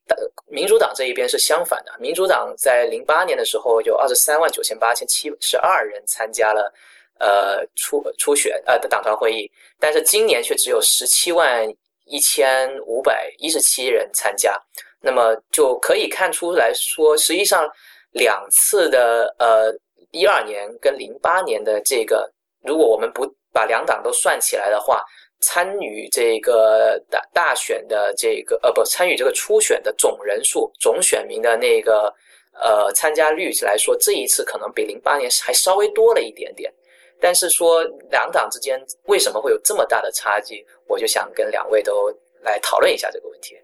Speaker 2: 民主党这一边是相反的，民主党在零八年的时候有二十三万九千八千七十二人参加了。呃，初初选呃的党团会议，但是今年却只有十七万一千五百一十七人参加，那么就可以看出来说，实际上两次的呃一二年跟零八年的这个，如果我们不把两党都算起来的话，参与这个大大选的这个呃不参与这个初选的总人数、总选民的那个呃参加率来说，这一次可能比零八年还稍微多了一点点。但是说两党之间为什么会有这么大的差距，我就想跟两位都来讨论一下这个问题。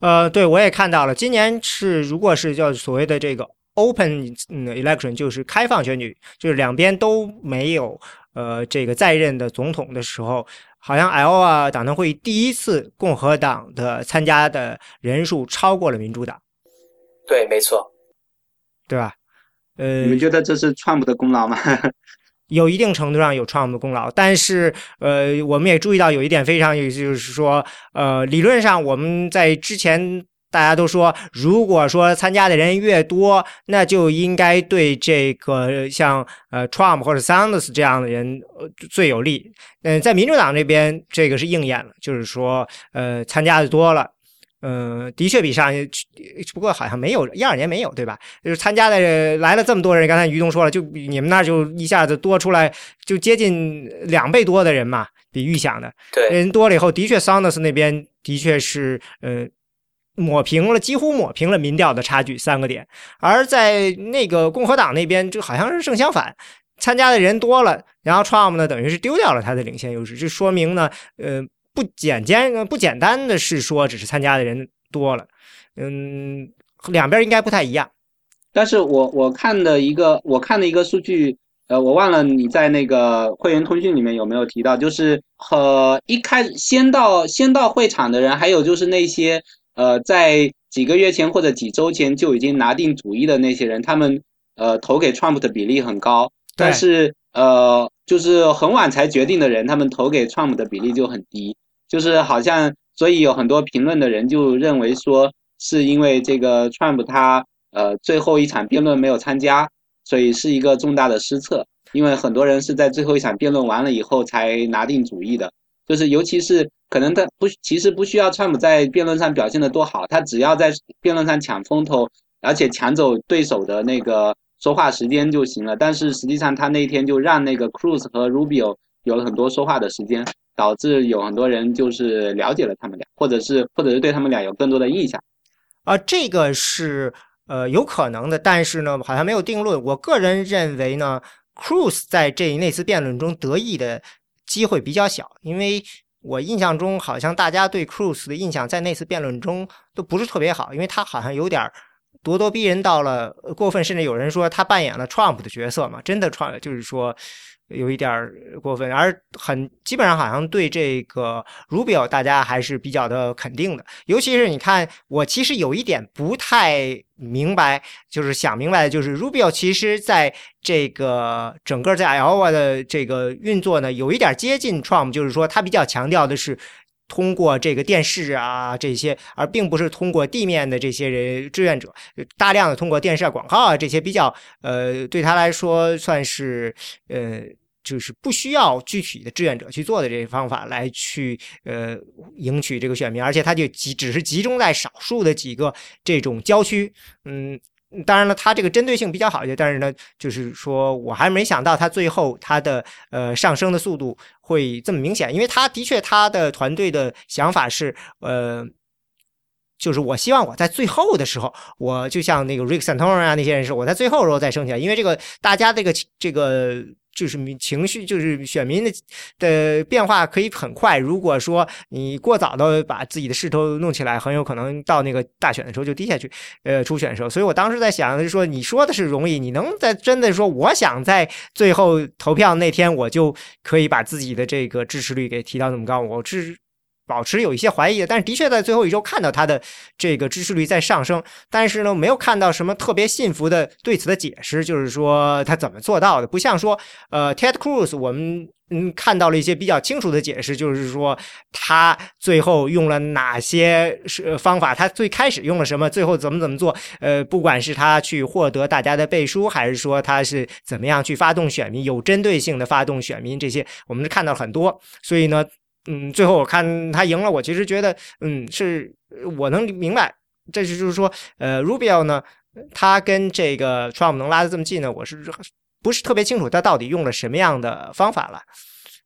Speaker 1: 呃，对我也看到了，今年是如果是叫所谓的这个 open election，就是开放选举，就是两边都没有呃这个在任的总统的时候，好像 Iowa 党团会议第一次共和党的参加的人数超过了民主党。
Speaker 2: 对，没错，
Speaker 1: 对吧？呃，
Speaker 3: 你们觉得这是川普的功劳吗？
Speaker 1: 有一定程度上有 Trump 的功劳，但是呃，我们也注意到有一点非常有意思，就是说，呃，理论上我们在之前大家都说，如果说参加的人越多，那就应该对这个像呃 Trump 或者 Sanders 这样的人呃最有利。嗯，在民主党这边，这个是应验了，就是说，呃，参加的多了。嗯，的确比上，不过好像没有一二年没有，对吧？就是参加的来了这么多人，刚才于东说了，就你们那儿就一下子多出来，就接近两倍多的人嘛，比预想的。
Speaker 2: 对，
Speaker 1: 人多了以后，的确桑德斯那边的确是，呃，抹平了，几乎抹平了民调的差距三个点。而在那个共和党那边，就好像是正相反，参加的人多了，然后 Trump 呢，等于是丢掉了他的领先优势，这说明呢，呃。不简简，不简单的是说，只是参加的人多了，嗯，两边应该不太一样。
Speaker 3: 但是我我看的一个，我看的一个数据，呃，我忘了你在那个会员通讯里面有没有提到，就是和一开始先到先到会场的人，还有就是那些呃，在几个月前或者几周前就已经拿定主意的那些人，他们呃投给 Trump 的比例很高，但是呃，就是很晚才决定的人，他们投给 Trump 的比例就很低。就是好像，所以有很多评论的人就认为说，是因为这个 Trump 他呃最后一场辩论没有参加，所以是一个重大的失策。因为很多人是在最后一场辩论完了以后才拿定主意的。就是尤其是可能他不其实不需要 Trump 在辩论上表现的多好，他只要在辩论上抢风头，而且抢走对手的那个说话时间就行了。但是实际上他那天就让那个 Cruz 和 Rubio 有了很多说话的时间。导致有很多人就是了解了他们俩，或者是或者是对他们俩有更多的印象，
Speaker 1: 啊，这个是呃有可能的，但是呢好像没有定论。我个人认为呢，Cruz 在这那次辩论中得意的机会比较小，因为我印象中好像大家对 Cruz 的印象在那次辩论中都不是特别好，因为他好像有点儿咄咄逼人到了过分，甚至有人说他扮演了 Trump 的角色嘛，真的 Trump 就是说。有一点过分，而很基本上好像对这个 Rubio 大家还是比较的肯定的。尤其是你看，我其实有一点不太明白，就是想明白的，就是 Rubio 其实在这个整个在 Iowa 的这个运作呢，有一点接近 Trump，就是说他比较强调的是通过这个电视啊这些，而并不是通过地面的这些人志愿者，大量的通过电视广告啊这些比较呃对他来说算是呃。就是不需要具体的志愿者去做的这些方法来去呃赢取这个选民，而且他就集只是集中在少数的几个这种郊区，嗯，当然了，他这个针对性比较好一些，但是呢，就是说我还没想到他最后他的呃上升的速度会这么明显，因为他的确他的团队的想法是呃，就是我希望我在最后的时候，我就像那个 Rick Santorum 啊那些人是我在最后的时候再升起来，因为这个大家这个这个。就是情绪，就是选民的的变化可以很快。如果说你过早的把自己的势头弄起来，很有可能到那个大选的时候就低下去。呃，初选的时候，所以我当时在想，就是说你说的是容易，你能在真的说，我想在最后投票那天，我就可以把自己的这个支持率给提到那么高，我支。保持有一些怀疑的，但是的确在最后一周看到他的这个支持率在上升，但是呢，没有看到什么特别信服的对此的解释，就是说他怎么做到的，不像说呃，Ted Cruz，我们嗯看到了一些比较清楚的解释，就是说他最后用了哪些是方法，他最开始用了什么，最后怎么怎么做，呃，不管是他去获得大家的背书，还是说他是怎么样去发动选民，有针对性的发动选民，这些我们是看到很多，所以呢。嗯，最后我看他赢了，我其实觉得，嗯，是我能明白，这是就是说，呃，Rubio 呢，他跟这个 Trump 能拉得这么近呢，我是不是特别清楚他到底用了什么样的方法了？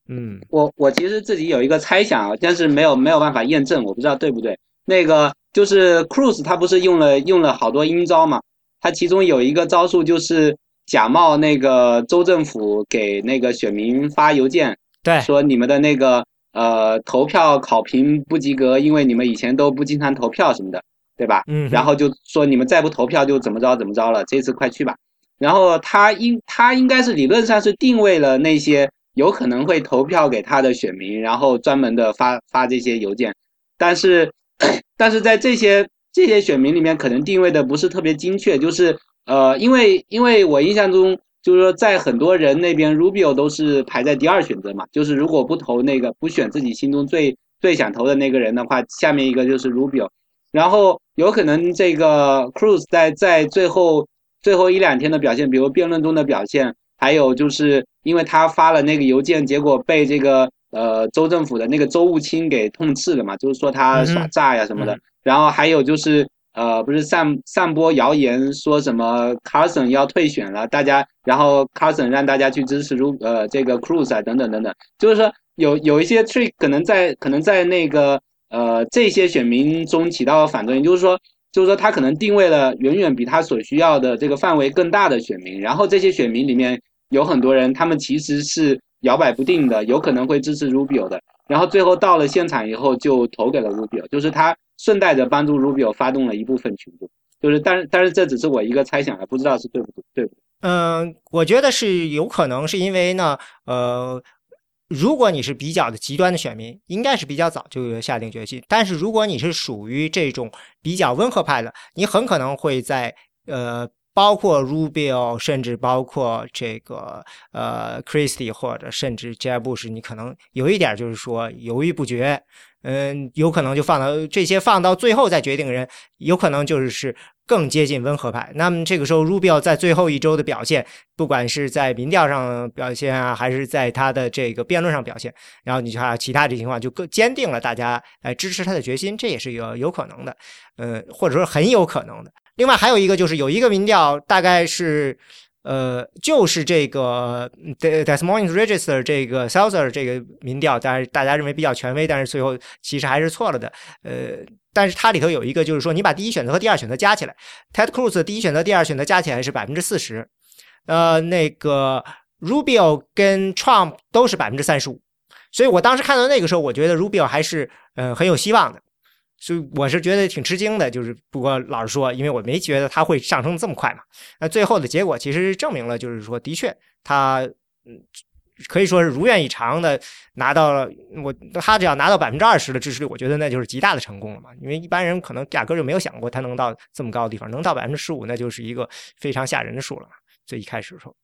Speaker 1: 嗯，
Speaker 3: 我我其实自己有一个猜想啊，但是没有没有办法验证，我不知道对不对。那个就是 Cruz 他不是用了用了好多阴招嘛？他其中有一个招数就是假冒那个州政府给那个选民发邮件，
Speaker 1: 对，
Speaker 3: 说你们的那个。呃，投票考评不及格，因为你们以前都不经常投票什么的，对吧？
Speaker 1: 嗯。
Speaker 3: 然后就说你们再不投票就怎么着怎么着了，这次快去吧。然后他应他应该是理论上是定位了那些有可能会投票给他的选民，然后专门的发发这些邮件。但是，但是在这些这些选民里面，可能定位的不是特别精确，就是呃，因为因为我印象中，就是说在很多人那边，Rubio 都是排在第二选择嘛，就是如果不投那个不选自己心中最最想投的那个人的话，下面一个就是 Rubio，然后有可能这个 Cruz 在在最后最后一两天的表现，比如辩论中的表现，还有就是因为他发了那个邮件，结果被这个。呃，州政府的那个州务卿给痛斥了嘛，就是说他耍诈呀什么的。然后还有就是，呃，不是散散播谣言，说什么 Carson 要退选了，大家，然后 Carson 让大家去支持如呃这个 Cruz 啊等等等等，就是说有有一些 trick 可能在可能在那个呃这些选民中起到反作用，就是说就是说他可能定位了远远比他所需要的这个范围更大的选民，然后这些选民里面有很多人，他们其实是。摇摆不定的，有可能会支持 Rubio 的，然后最后到了现场以后就投给了 Rubio，就是他顺带着帮助 Rubio 发动了一部分群众，就是但是但是这只是我一个猜想啊，不知道是对不对，对不对？
Speaker 1: 嗯，我觉得是有可能是因为呢，呃，如果你是比较的极端的选民，应该是比较早就下定决心，但是如果你是属于这种比较温和派的，你很可能会在呃。包括 Rubio，甚至包括这个呃 Christie，或者甚至 Jeb Bush，你可能有一点就是说犹豫不决，嗯，有可能就放到这些放到最后再决定人，有可能就是是更接近温和派。那么这个时候 Rubio 在最后一周的表现，不管是在民调上表现啊，还是在他的这个辩论上表现，然后你看其他这情况就更坚定了大家来支持他的决心，这也是有有可能的，呃，或者说很有可能的。另外还有一个就是有一个民调，大概是，呃，就是这个 The Des Moines Register 这个 s a l s e r 这个民调，但是大家认为比较权威，但是最后其实还是错了的。呃，但是它里头有一个就是说，你把第一选择和第二选择加起来，Ted Cruz 第一选择、第二选择加起来是百分之四十，呃，那个 Rubio 跟 Trump 都是百分之三十五，所以我当时看到那个时候，我觉得 Rubio 还是呃很有希望的。所以我是觉得挺吃惊的，就是不过老实说，因为我没觉得它会上升这么快嘛。那最后的结果其实证明了，就是说的确他嗯可以说是如愿以偿的拿到了我他只要拿到百分之二十的支持率，我觉得那就是极大的成功了嘛。因为一般人可能压根就没有想过他能到这么高的地方，能到百分之十五，那就是一个非常吓人的数了嘛。最一开始的时候。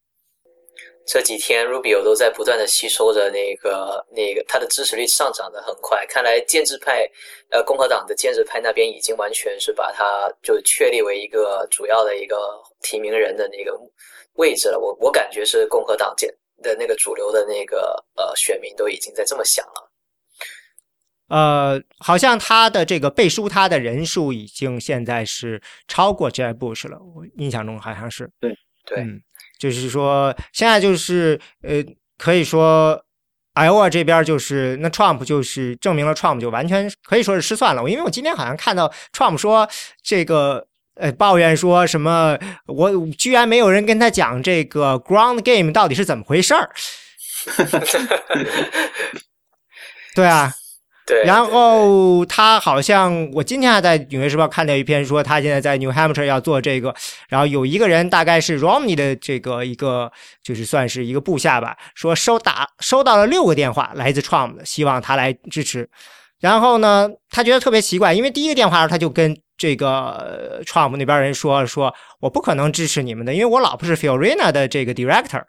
Speaker 2: 这几天，Rubio 都在不断的吸收着那个那个他的支持率上涨的很快，看来建制派，呃，共和党的建制派那边已经完全是把他就确立为一个主要的一个提名人的那个位置了。我我感觉是共和党建的那个主流的那个呃选民都已经在这么想了。
Speaker 1: 呃，好像他的这个背书他的人数已经现在是超过 Jeb Bush 了，我印象中好像是
Speaker 3: 对
Speaker 2: 对。
Speaker 1: 就是说，现在就是呃，可以说，Iowa 这边就是那 Trump 就是证明了 Trump 就完全可以说是失算了。因为我今天好像看到 Trump 说这个呃抱怨说什么，我居然没有人跟他讲这个 ground game 到底是怎么回事儿。对啊。
Speaker 2: 对，
Speaker 1: 然后他好像我今天还在《纽约时报》看到一篇说他现在在 New Hampshire 要做这个，然后有一个人大概是 Romney 的这个一个就是算是一个部下吧，说收打收到了六个电话来自 Trump 的，希望他来支持。然后呢，他觉得特别奇怪，因为第一个电话他就跟这个 Trump 那边人说说我不可能支持你们的，因为我老婆是 Fiorina 的这个 director。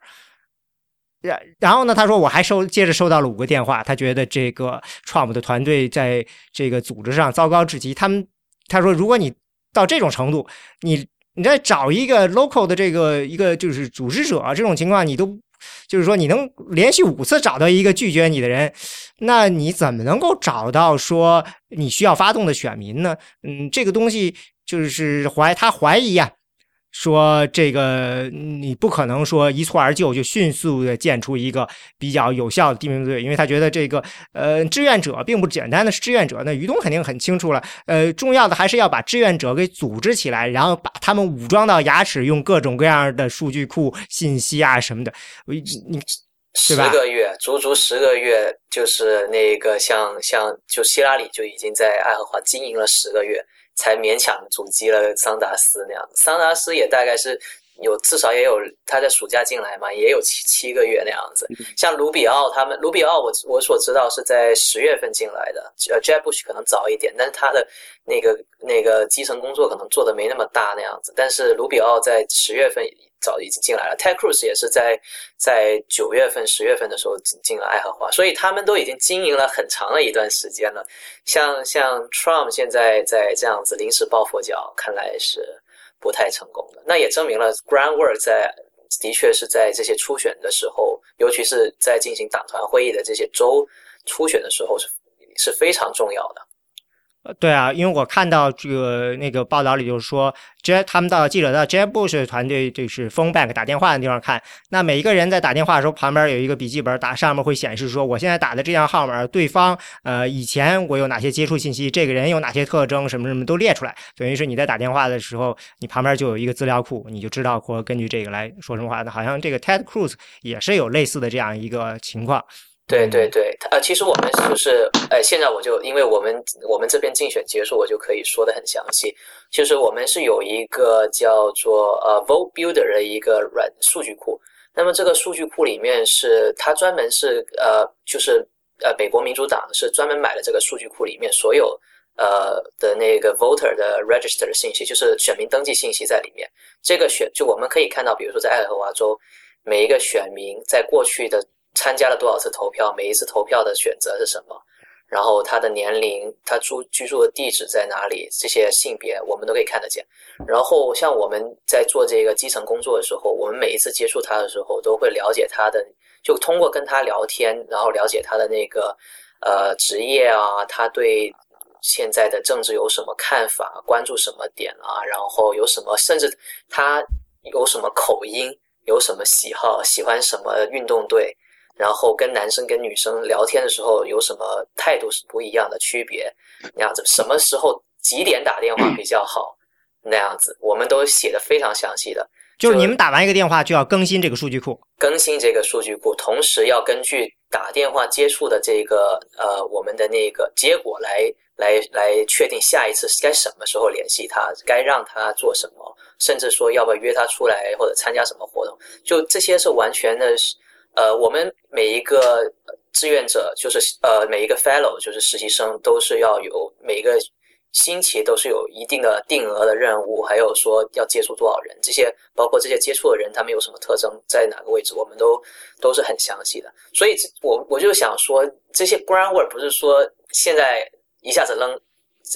Speaker 1: 然然后呢？他说我还收接着收到了五个电话，他觉得这个 Trump 的团队在这个组织上糟糕至极。他们他说，如果你到这种程度，你你再找一个 local 的这个一个就是组织者，这种情况你都就是说你能连续五次找到一个拒绝你的人，那你怎么能够找到说你需要发动的选民呢？嗯，这个东西就是怀他怀疑啊。说这个你不可能说一蹴而就，就迅速的建出一个比较有效的地名队，因为他觉得这个呃志愿者并不简单的是志愿者。那于东肯定很清楚了，呃，重要的还是要把志愿者给组织起来，然后把他们武装到牙齿，用各种各样的数据库信息啊什么的。你你
Speaker 2: 十个月，足足十个月，就是那个像像就希拉里就已经在爱荷华经营了十个月。才勉强阻击了桑达斯那样桑达斯也大概是有至少也有他在暑假进来嘛，也有七七个月那样子。像卢比奥他们，卢比奥我我所知道是在十月份进来的，呃，Jeb Bush 可能早一点，但是他的那个那个基层工作可能做的没那么大那样子。但是卢比奥在十月份早已经进来了，Ted Cruz 也是在在九月份、十月份的时候进进了爱荷华，所以他们都已经经营了很长的一段时间了。像像 Trump 现在在这样子临时抱佛脚，看来是。不太成功的，那也证明了 groundwork 在的确是在这些初选的时候，尤其是在进行党团会议的这些州初选的时候是是非常重要的。
Speaker 1: 对啊，因为我看到这个那个报道里就是说，J 他们到记者到 J Bush 团队就是 phone bank 打电话的地方看，那每一个人在打电话的时候旁边有一个笔记本，打上面会显示说，我现在打的这样号码，对方呃以前我有哪些接触信息，这个人有哪些特征，什么什么都列出来，等于是你在打电话的时候，你旁边就有一个资料库，你就知道或根据这个来说什么话。那好像这个 Ted Cruz 也是有类似的这样一个情况。
Speaker 2: 对对对，呃，其实我们就是，呃，现在我就因为我们我们这边竞选结束，我就可以说的很详细。就是我们是有一个叫做呃 Vote Builder 的一个软数据库，那么这个数据库里面是它专门是呃，就是呃，美国民主党是专门买了这个数据库里面所有呃的那个 Voter 的 Register 信息，就是选民登记信息在里面。这个选就我们可以看到，比如说在爱荷华州，每一个选民在过去的。参加了多少次投票？每一次投票的选择是什么？然后他的年龄、他住居住的地址在哪里？这些性别我们都可以看得见。然后像我们在做这个基层工作的时候，我们每一次接触他的时候，都会了解他的，就通过跟他聊天，然后了解他的那个呃职业啊，他对现在的政治有什么看法，关注什么点啊？然后有什么，甚至他有什么口音，有什么喜好，喜欢什么运动队。然后跟男生跟女生聊天的时候有什么态度是不一样的区别？那样子什么时候几点打电话比较好？那样子我们都写的非常详细的。
Speaker 1: 就是你们打完一个电话就要更新这个数据库，
Speaker 2: 更新这个数据库，同时要根据打电话接触的这个呃我们的那个结果来来来确定下一次该什么时候联系他，该让他做什么，甚至说要不要约他出来或者参加什么活动，就这些是完全的是。呃，我们每一个志愿者，就是呃，每一个 fellow，就是实习生，都是要有每一个星期都是有一定的定额的任务，还有说要接触多少人，这些包括这些接触的人，他们有什么特征，在哪个位置，我们都都是很详细的。所以这，我我就想说，这些 groundwork 不是说现在一下子扔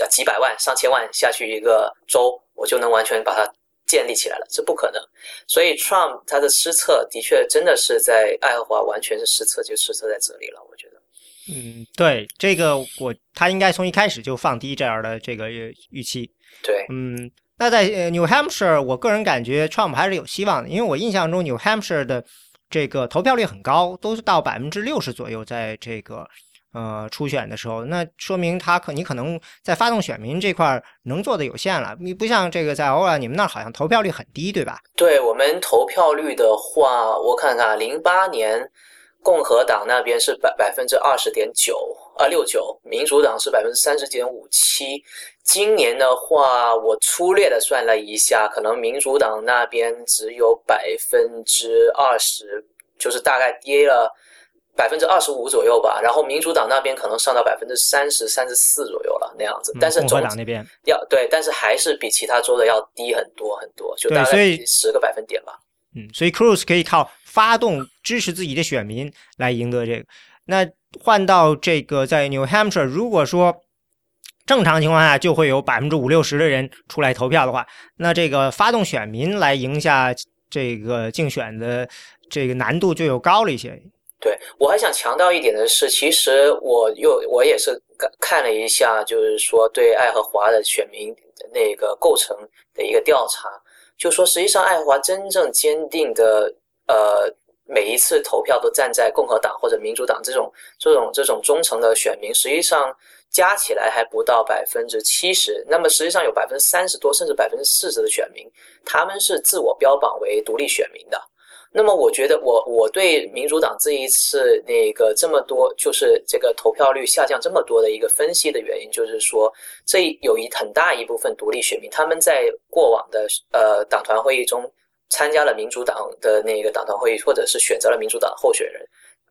Speaker 2: 几百万、上千万下去一个州，我就能完全把它。建立起来了，这不可能。所以，Trump 他的失策的确真的是在爱荷华完全是失策，就失策在这里了。我觉得，
Speaker 1: 嗯，对这个我他应该从一开始就放低这样的这个预期。
Speaker 2: 对，
Speaker 1: 嗯，那在 New Hampshire，我个人感觉 Trump 还是有希望的，因为我印象中 New Hampshire 的这个投票率很高，都是到百分之六十左右，在这个。呃，初选的时候，那说明他可你可能在发动选民这块能做的有限了。你不像这个在偶尔你们那儿好像投票率很低，对吧？
Speaker 2: 对我们投票率的话，我看看，零八年共和党那边是百百分之二十点九啊六九，民主党是百分之三十点五七。今年的话，我粗略的算了一下，可能民主党那边只有百分之二十，就是大概跌了。百分之二十五左右吧，然后民主党那边可能上到百分之三十三十四左右了那样子，但是
Speaker 1: 共和党那边
Speaker 2: 要对，但是还是比其他州的要低很多很多，就大概十个百分点吧。
Speaker 1: 嗯，所以 Cruz 可以靠发动支持自己的选民来赢得这个。那换到这个在 New Hampshire，如果说正常情况下就会有百分之五六十的人出来投票的话，那这个发动选民来赢下这个竞选的这个难度就又高了一些。
Speaker 2: 对我还想强调一点的是，其实我又我也是看了一下，就是说对爱荷华的选民那个构成的一个调查，就说实际上爱荷华真正坚定的呃每一次投票都站在共和党或者民主党这种这种这种忠诚的选民，实际上加起来还不到百分之七十。那么实际上有百分之三十多甚至百分之四十的选民，他们是自我标榜为独立选民的。那么我觉得，我我对民主党这一次那个这么多，就是这个投票率下降这么多的一个分析的原因，就是说，这有一很大一部分独立选民，他们在过往的呃党团会议中参加了民主党的那个党团会议，或者是选择了民主党候选人。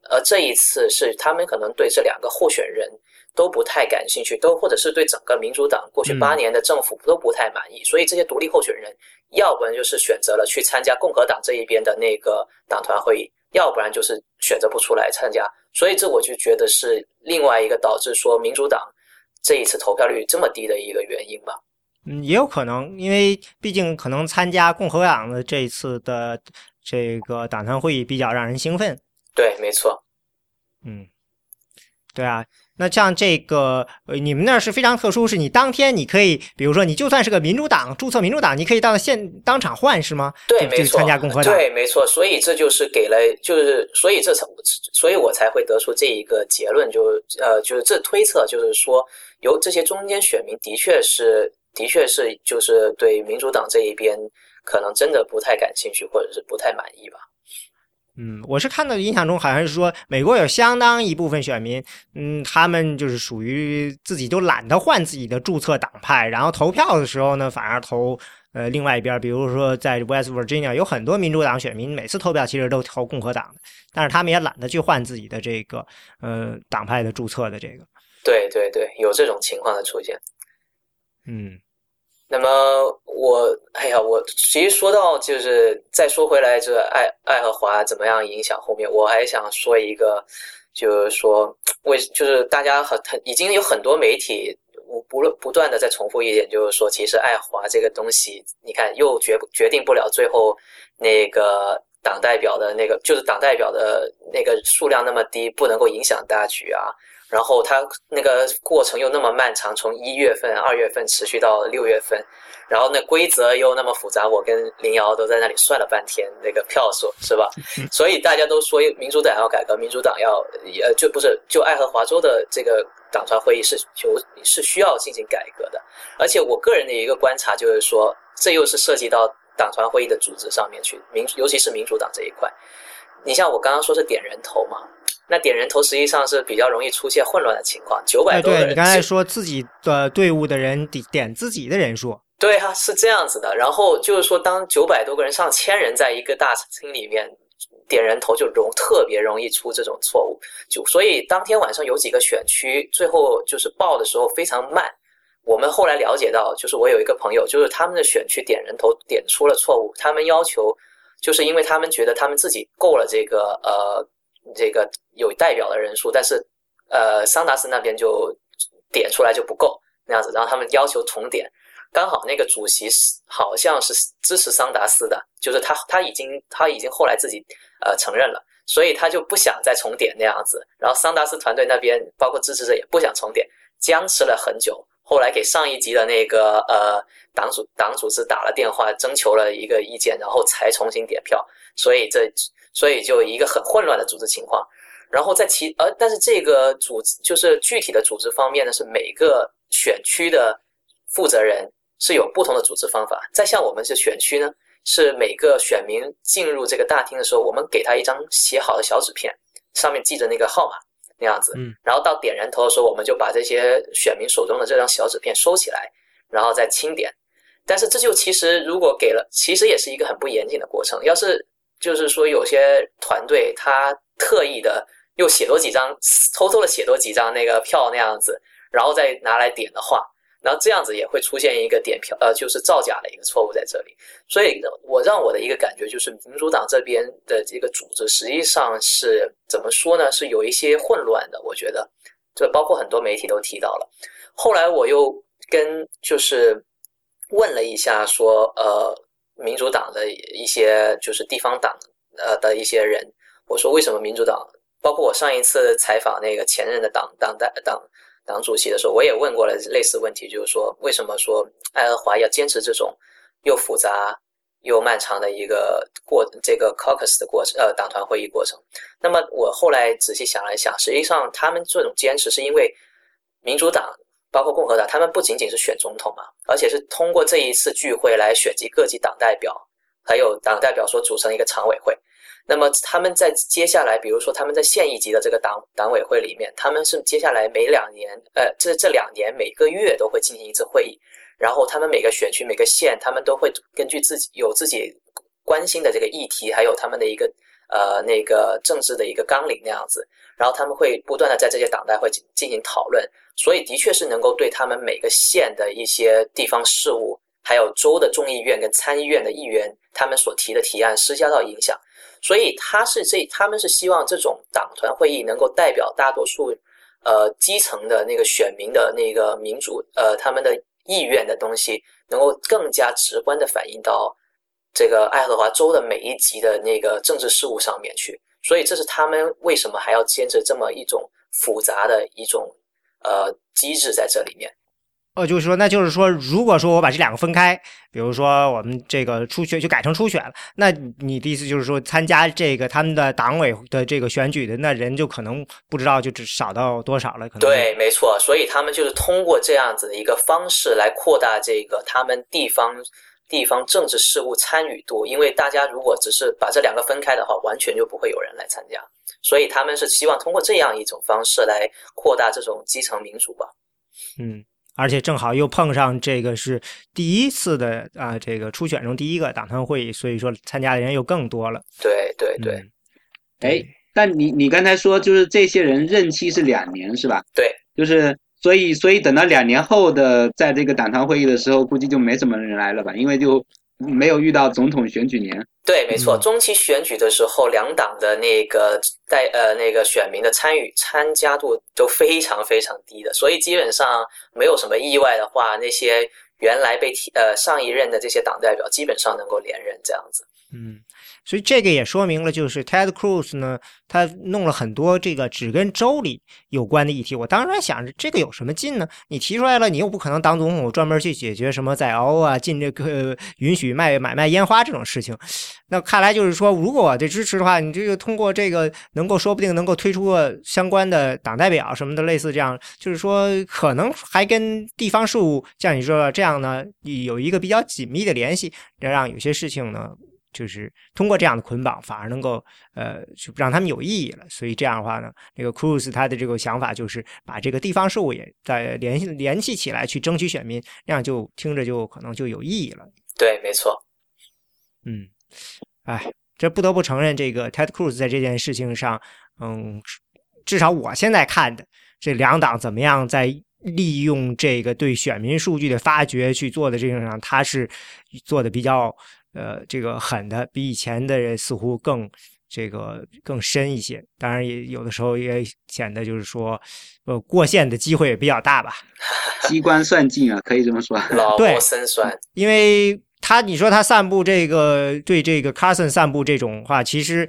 Speaker 2: 而这一次是他们可能对这两个候选人都不太感兴趣，都或者是对整个民主党过去八年的政府都不太满意，所以这些独立候选人，要不然就是选择了去参加共和党这一边的那个党团会议，要不然就是选择不出来参加。所以这我就觉得是另外一个导致说民主党这一次投票率这么低的一个原因吧。
Speaker 1: 嗯，也有可能，因为毕竟可能参加共和党的这一次的这个党团会议比较让人兴奋。
Speaker 2: 对，没错。
Speaker 1: 嗯，对啊，那像这个，呃，你们那儿是非常特殊，是你当天你可以，比如说你就算是个民主党注册民主党，你可以到现当场换是吗？
Speaker 2: 对，没错。
Speaker 1: 参加共和党，
Speaker 2: 对，没错。所以这就是给了，就是所以这才，所以我才会得出这一个结论，就呃，就是这推测，就是说，由这些中间选民的确是，的确是，就是对民主党这一边可能真的不太感兴趣，或者是不太满意吧。
Speaker 1: 嗯，我是看到印象中好像是说，美国有相当一部分选民，嗯，他们就是属于自己都懒得换自己的注册党派，然后投票的时候呢，反而投呃另外一边。比如说在 West Virginia 有很多民主党选民，每次投票其实都投共和党的，但是他们也懒得去换自己的这个呃党派的注册的这个。
Speaker 2: 对对对，有这种情况的出现。
Speaker 1: 嗯。
Speaker 2: 那么我，哎呀，我其实说到就是再说回来，这爱爱荷华怎么样影响后面，我还想说一个，就是说为就是大家很很已经有很多媒体不不不断的在重复一点，就是说其实爱华这个东西，你看又决决定不了最后那个党代表的那个就是党代表的那个数量那么低，不能够影响大局啊。然后它那个过程又那么漫长，从一月份、二月份持续到六月份，然后那规则又那么复杂，我跟林瑶都在那里算了半天那个票数，是吧？所以大家都说民主党要改革，民主党要呃就不是就爱荷华州的这个党团会议是求是需要进行改革的。而且我个人的一个观察就是说，这又是涉及到党团会议的组织上面去，民尤其是民主党这一块。你像我刚刚说是点人头嘛。那点人头实际上是比较容易出现混乱的情况，九百多人。
Speaker 1: 对你刚才说自己的队伍的人点点自己的人数，
Speaker 2: 对啊，是这样子的。然后就是说，当九百多个人、上千人在一个大厅里面点人头，就容特别容易出这种错误。就所以当天晚上有几个选区最后就是报的时候非常慢。我们后来了解到，就是我有一个朋友，就是他们的选区点人头点出了错误，他们要求就是因为他们觉得他们自己够了这个呃。这个有代表的人数，但是，呃，桑达斯那边就点出来就不够那样子，然后他们要求重点，刚好那个主席是好像是支持桑达斯的，就是他他已经他已经后来自己呃承认了，所以他就不想再重点那样子，然后桑达斯团队那边包括支持者也不想重点，僵持了很久，后来给上一级的那个呃党组党组织打了电话，征求了一个意见，然后才重新点票，所以这。所以就一个很混乱的组织情况，然后在其呃，但是这个组织就是具体的组织方面呢，是每个选区的负责人是有不同的组织方法。再像我们是选区呢，是每个选民进入这个大厅的时候，我们给他一张写好的小纸片，上面记着那个号码那样子，
Speaker 1: 嗯，
Speaker 2: 然后到点人头的时候，我们就把这些选民手中的这张小纸片收起来，然后再清点。但是这就其实如果给了，其实也是一个很不严谨的过程。要是就是说，有些团队他特意的又写多几张，偷偷的写多几张那个票那样子，然后再拿来点的话，然后这样子也会出现一个点票呃，就是造假的一个错误在这里。所以，我让我的一个感觉就是，民主党这边的这个组织实际上是怎么说呢？是有一些混乱的。我觉得，这包括很多媒体都提到了。后来我又跟就是问了一下，说呃。民主党的一些就是地方党呃的一些人，我说为什么民主党？包括我上一次采访那个前任的党党代党党主席的时候，我也问过了类似问题，就是说为什么说爱荷华要坚持这种又复杂又漫长的一个过这个 caucus 的过程呃党团会议过程？那么我后来仔细想了一想，实际上他们这种坚持是因为民主党。包括共和党，他们不仅仅是选总统嘛，而且是通过这一次聚会来选集各级党代表，还有党代表所组成一个常委会。那么他们在接下来，比如说他们在县一级的这个党党委会里面，他们是接下来每两年，呃，这这两年每个月都会进行一次会议，然后他们每个选区、每个县，他们都会根据自己有自己关心的这个议题，还有他们的一个呃那个政治的一个纲领那样子。然后他们会不断的在这些党代会进进行讨论，所以的确是能够对他们每个县的一些地方事务，还有州的众议院跟参议院的议员他们所提的提案施加到影响。所以他是这他们是希望这种党团会议能够代表大多数呃基层的那个选民的那个民主呃他们的意愿的东西，能够更加直观的反映到这个爱荷华州的每一级的那个政治事务上面去。所以这是他们为什么还要坚持这么一种复杂的一种呃机制在这里面。
Speaker 1: 哦，就是说，那就是说，如果说我把这两个分开，比如说我们这个初选就改成初选了，那你的意思就是说，参加这个他们的党委的这个选举的那人就可能不知道就只少到多少了，可能
Speaker 2: 对，没错。所以他们就是通过这样子的一个方式来扩大这个他们地方。地方政治事务参与度，因为大家如果只是把这两个分开的话，完全就不会有人来参加。所以他们是希望通过这样一种方式来扩大这种基层民主吧。
Speaker 1: 嗯，而且正好又碰上这个是第一次的啊，这个初选中第一个党团会议，所以说参加的人又更多了。
Speaker 2: 对对对。
Speaker 3: 哎，但你你刚才说就是这些人任期是两年是吧？
Speaker 2: 对，
Speaker 3: 就是。所以，所以等到两年后的在这个党团会议的时候，估计就没什么人来了吧？因为就没有遇到总统选举年。
Speaker 2: 对，没错，中期选举的时候，两党的那个代呃那个选民的参与参加度都非常非常低的，所以基本上没有什么意外的话，那些原来被提呃上一任的这些党代表基本上能够连任这样子。
Speaker 1: 嗯。所以这个也说明了，就是 Ted Cruz 呢，他弄了很多这个只跟州里有关的议题。我当时还想着，这个有什么劲呢？你提出来了，你又不可能当总统专门去解决什么在欧啊禁这个允许卖买卖烟花这种事情。那看来就是说，如果我这支持的话，你这个通过这个能够说不定能够推出个相关的党代表什么的，类似这样，就是说可能还跟地方事务像你说这样呢，有一个比较紧密的联系，让有些事情呢。就是通过这样的捆绑，反而能够呃，就让他们有意义了。所以这样的话呢，那个 Cruz 他的这个想法就是把这个地方事务也在联系联系起来，去争取选民，那样就听着就可能就有意义了。
Speaker 2: 对，没错。
Speaker 1: 嗯，哎，这不得不承认，这个 Ted Cruz 在这件事情上，嗯，至少我现在看的这两党怎么样在利用这个对选民数据的发掘去做的这个上，他是做的比较。呃，这个狠的比以前的人似乎更这个更深一些，当然也有的时候也显得就是说，呃，过线的机会也比较大吧。
Speaker 3: 机关算尽啊，可以这么说。
Speaker 2: 老谋深算，
Speaker 1: 因为他你说他散布这个对这个 Carson 散布这种话，其实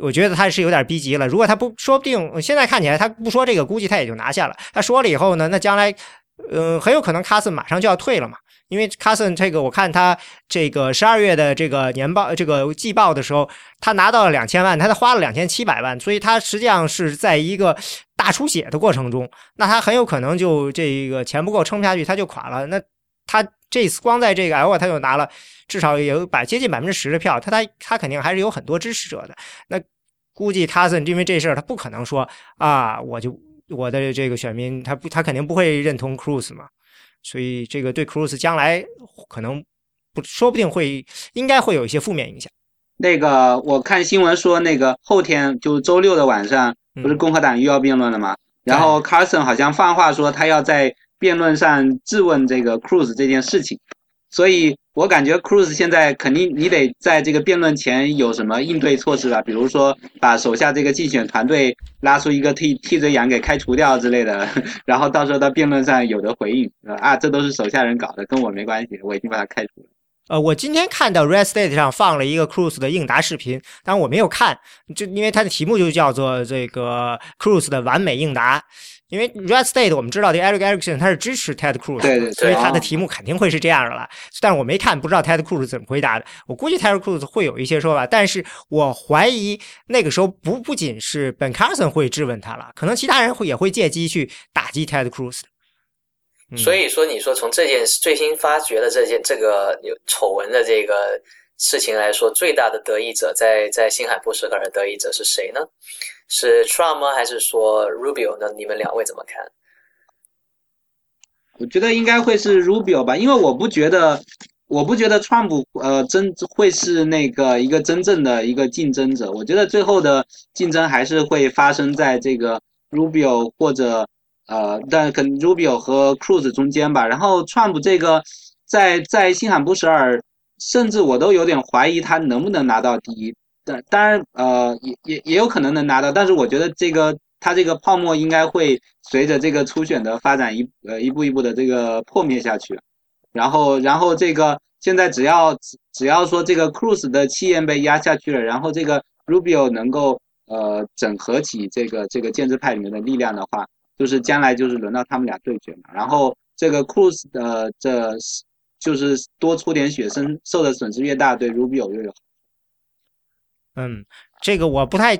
Speaker 1: 我觉得他是有点逼急了。如果他不说不定现在看起来他不说这个，估计他也就拿下了。他说了以后呢，那将来嗯很有可能 Carson 马上就要退了嘛。因为 Carson 这个，我看他这个十二月的这个年报、这个季报的时候，他拿到了两千万，他才花了两千七百万，所以他实际上是在一个大出血的过程中，那他很有可能就这个钱不够撑不下去，他就垮了。那他这次光在这个 L，他就拿了至少有百接近百分之十的票，他他他肯定还是有很多支持者的。那估计 Carson 因为这事儿，他不可能说啊，我就我的这个选民，他不他肯定不会认同 Cruz 嘛。所以这个对 Cruz 将来可能不说不定会应该会有一些负面影响。
Speaker 3: 那个我看新闻说，那个后天就周六的晚上，不是共和党又要辩论了吗？然后 Carson 好像放话说他要在辩论上质问这个 Cruz 这件事情。所以我感觉 Cruz 现在肯定你得在这个辩论前有什么应对措施吧，比如说把手下这个竞选团队拉出一个替替罪羊给开除掉之类的，然后到时候到辩论上有的回应啊，这都是手下人搞的，跟我没关系，我已经把他开除了。
Speaker 1: 呃，我今天看到 Red State 上放了一个 Cruz 的应答视频，但我没有看，就因为它的题目就叫做这个 Cruz 的完美应答。因为 Red State 我们知道这个 Eric Erickson 他是支持 Ted Cruz，
Speaker 3: 对对，
Speaker 1: 所以他的题目肯定会是这样的了。但是我没看，不知道 Ted Cruz 怎么回答的。我估计 Ted Cruz 会有一些说法，但是我怀疑那个时候不不仅是 Ben Carson 会质问他了，可能其他人会也会借机去打击 Ted Cruz。
Speaker 2: 所以说，你说从这件最新发掘的这件这个有丑闻的这个事情来说，最大的得益者在在新海布什克尔得益者是谁呢？是 Trump 吗？还是说 Rubio 呢？你们两位怎么看？
Speaker 3: 我觉得应该会是 Rubio 吧，因为我不觉得，我不觉得川普呃真会是那个一个真正的一个竞争者。我觉得最后的竞争还是会发生在这个 Rubio 或者呃，但可能 Rubio 和 Cruz 中间吧。然后川普这个在在新罕布什尔，甚至我都有点怀疑他能不能拿到第一。但当然呃也也也有可能能拿到，但是我觉得这个他这个泡沫应该会随着这个初选的发展一呃一步一步的这个破灭下去。然后，然后这个现在只要只要说这个 Cruz 的气焰被压下去了，然后这个 Rubio 能够呃整合起这个这个建制派里面的力量的话，就是将来就是轮到他们俩对决嘛。然后这个 Cruz 的这就是多出点血，身受的损失越大，对 Rubio 越有。
Speaker 1: 嗯，这个我不太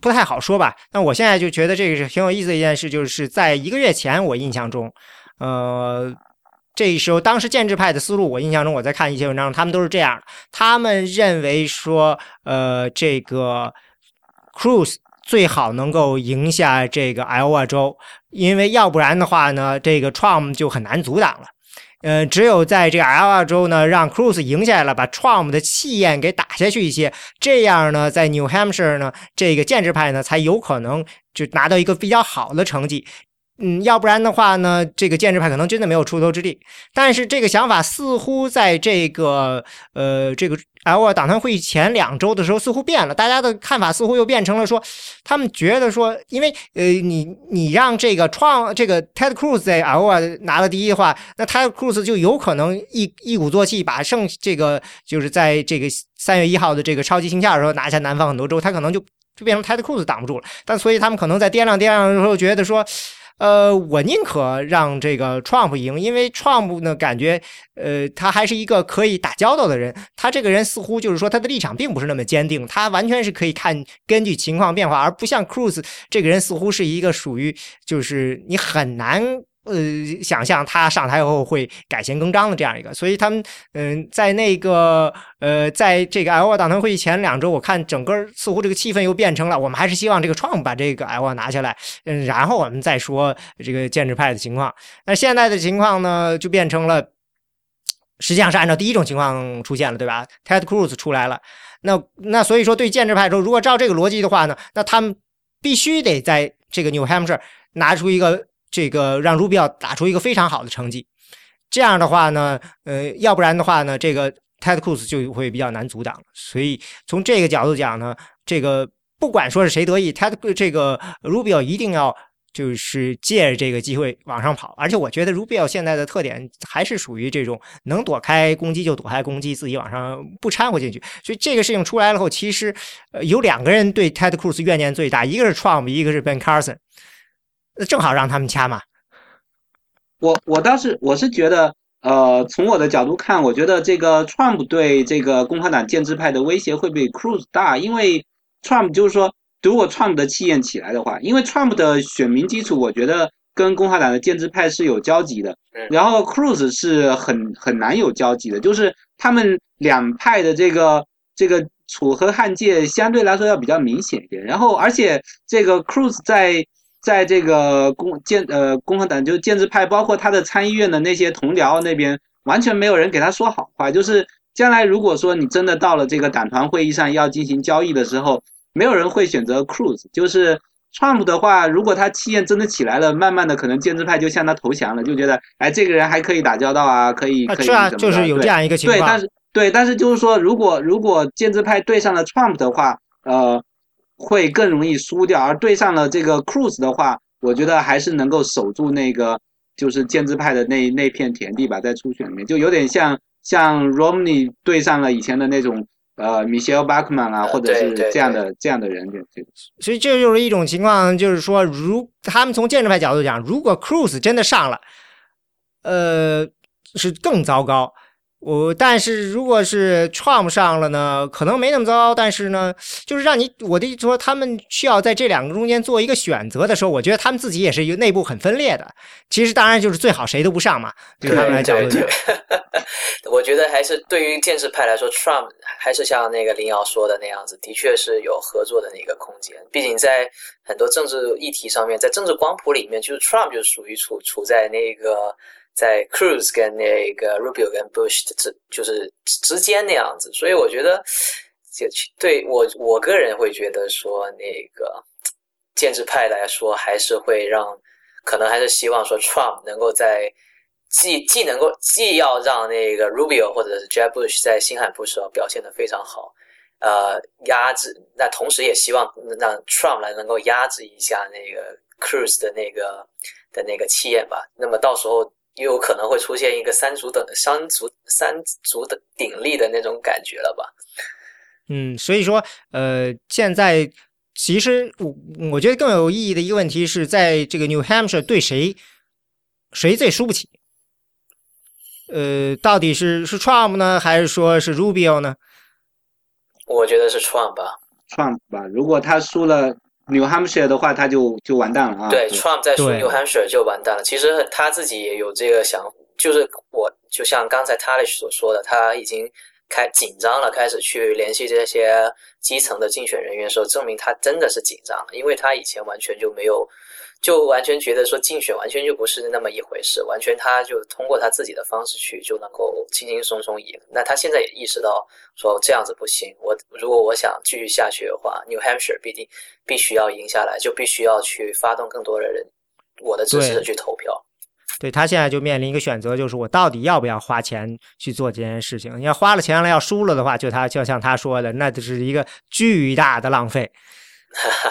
Speaker 1: 不太好说吧。那我现在就觉得这个是挺有意思的一件事，就是在一个月前，我印象中，呃。这时候，当时建制派的思路，我印象中我在看一些文章，他们都是这样他们认为说，呃，这个 Cruz 最好能够赢下这个 Iowa 州，因为要不然的话呢，这个 Trump 就很难阻挡了。呃，只有在这个 Iowa 州呢，让 Cruz 赢下来了，把 Trump 的气焰给打下去一些，这样呢，在 New Hampshire 呢，这个建制派呢才有可能就拿到一个比较好的成绩。嗯，要不然的话呢，这个建制派可能真的没有出头之地。但是这个想法似乎在这个呃这个 L 党团会议前两周的时候似乎变了，大家的看法似乎又变成了说，他们觉得说，因为呃你你让这个创这个 Ted Cruz 在 L 拿了第一的话，那 Ted Cruz 就有可能一一鼓作气把剩这个就是在这个三月一号的这个超级星期二的时候拿下南方很多州，他可能就就变成 Ted Cruz 挡不住了。但所以他们可能在掂量掂量的时候觉得说。呃，我宁可让这个 Trump 赢，因为 Trump 呢，感觉呃，他还是一个可以打交道的人。他这个人似乎就是说，他的立场并不是那么坚定，他完全是可以看根据情况变化，而不像 Cruz 这个人似乎是一个属于就是你很难。呃，想象他上台后会改弦更张的这样一个，所以他们嗯，在那个呃，在这个 L 党团会议前两周，我看整个似乎这个气氛又变成了，我们还是希望这个 Trump 把这个 L 拿下来，嗯，然后我们再说这个建制派的情况。那现在的情况呢，就变成了，实际上是按照第一种情况出现了，对吧？Ted Cruz 出来了，那那所以说对建制派说，如果照这个逻辑的话呢，那他们必须得在这个 New Hampshire 拿出一个。这个让 Rubio 打出一个非常好的成绩，这样的话呢，呃，要不然的话呢，这个 Ted Cruz 就会比较难阻挡。所以从这个角度讲呢，这个不管说是谁得意，Ted 这个 Rubio 一定要就是借着这个机会往上跑。而且我觉得 Rubio 现在的特点还是属于这种能躲开攻击就躲开攻击，自己往上不掺和进去。所以这个事情出来了后，其实有两个人对 Ted Cruz 怨念最大，一个是 Trump，一个是 Ben Carson。正好让他们掐嘛。
Speaker 3: 我我倒是我是觉得，呃，从我的角度看，我觉得这个 Trump 对这个共和党建制派的威胁会比 Cruz 大，因为 Trump 就是说，如果 Trump 的气焰起来的话，因为 Trump 的选民基础，我觉得跟共和党的建制派是有交集的。然后 Cruz 是很很难有交集的，就是他们两派的这个这个楚河汉界相对来说要比较明显一点。然后而且这个 Cruz 在在这个共建呃共和党就是建制派，包括他的参议院的那些同僚那边，完全没有人给他说好话。就是将来如果说你真的到了这个党团会议上要进行交易的时候，没有人会选择 Cruz。就是 Trump 的话，如果他气焰真的起来了，慢慢的可能建制派就向他投降了，就觉得哎这个人还可以打交道啊，可以可以
Speaker 1: 是啊，就是有这样一个情况。
Speaker 3: 对，但是对，但是就是说，如果如果建制派对上了 Trump 的话，呃。会更容易输掉，而对上了这个 Cruz 的话，我觉得还是能够守住那个就是建制派的那那片田地吧，在初选里面就有点像像 Romney 对上了以前的那种呃 Michelle Bachmann 啊，或者是这样的这样的人，这个。
Speaker 1: 所以这就是一种情况，就是说，如他们从建制派角度讲，如果 Cruz 真的上了，呃，是更糟糕。我但是如果是 Trump 上了呢，可能没那么糟，但是呢，就是让你我的意思说，他们需要在这两个中间做一个选择的时候，我觉得他们自己也是一个内部很分裂的。其实当然就是最好谁都不上嘛，对他们来讲。
Speaker 2: 我觉得还是对于建制派来说，Trump 还是像那个林瑶说的那样子，的确是有合作的那个空间。毕竟在很多政治议题上面，在政治光谱里面，就是 Trump 就属于处处在那个。在 Cruz 跟那个 Rubio 跟 Bush 的之就是之间那样子，所以我觉得，就对我我个人会觉得说，那个建制派来说，还是会让可能还是希望说 Trump 能够在既既能够既要让那个 Rubio 或者是 Jeb Bush 在新罕布什尔表现的非常好，呃，压制那同时也希望让 Trump 来能够压制一下那个 Cruz 的那个的那个气焰吧。那么到时候。又有可能会出现一个三足等三足三足的鼎立的那种感觉了吧？
Speaker 1: 嗯，所以说，呃，现在其实我我觉得更有意义的一个问题是在这个 New Hampshire 对谁谁最输不起？呃，到底是是 Trump 呢，还是说是 Rubio 呢？
Speaker 2: 我觉得是 Trump 吧
Speaker 3: ，Trump 吧。如果他输了。New Hampshire 的话，他就就完蛋了啊！
Speaker 2: 对，Trump 在输 New Hampshire 就完蛋了。其实他自己也有这个想，就是我就像刚才 Talish 所说的，他已经开紧张了，开始去联系这些基层的竞选人员，时候证明他真的是紧张了，因为他以前完全就没有。就完全觉得说竞选完全就不是那么一回事，完全他就通过他自己的方式去就能够轻轻松松赢。那他现在也意识到说这样子不行，我如果我想继续下去的话，New Hampshire 必定必须要赢下来，就必须要去发动更多的人，我的支持者去投票。
Speaker 1: 对他现在就面临一个选择，就是我到底要不要花钱去做这件事情？你要花了钱了，要输了的话，就他就像他说的，那就是一个巨大的浪费。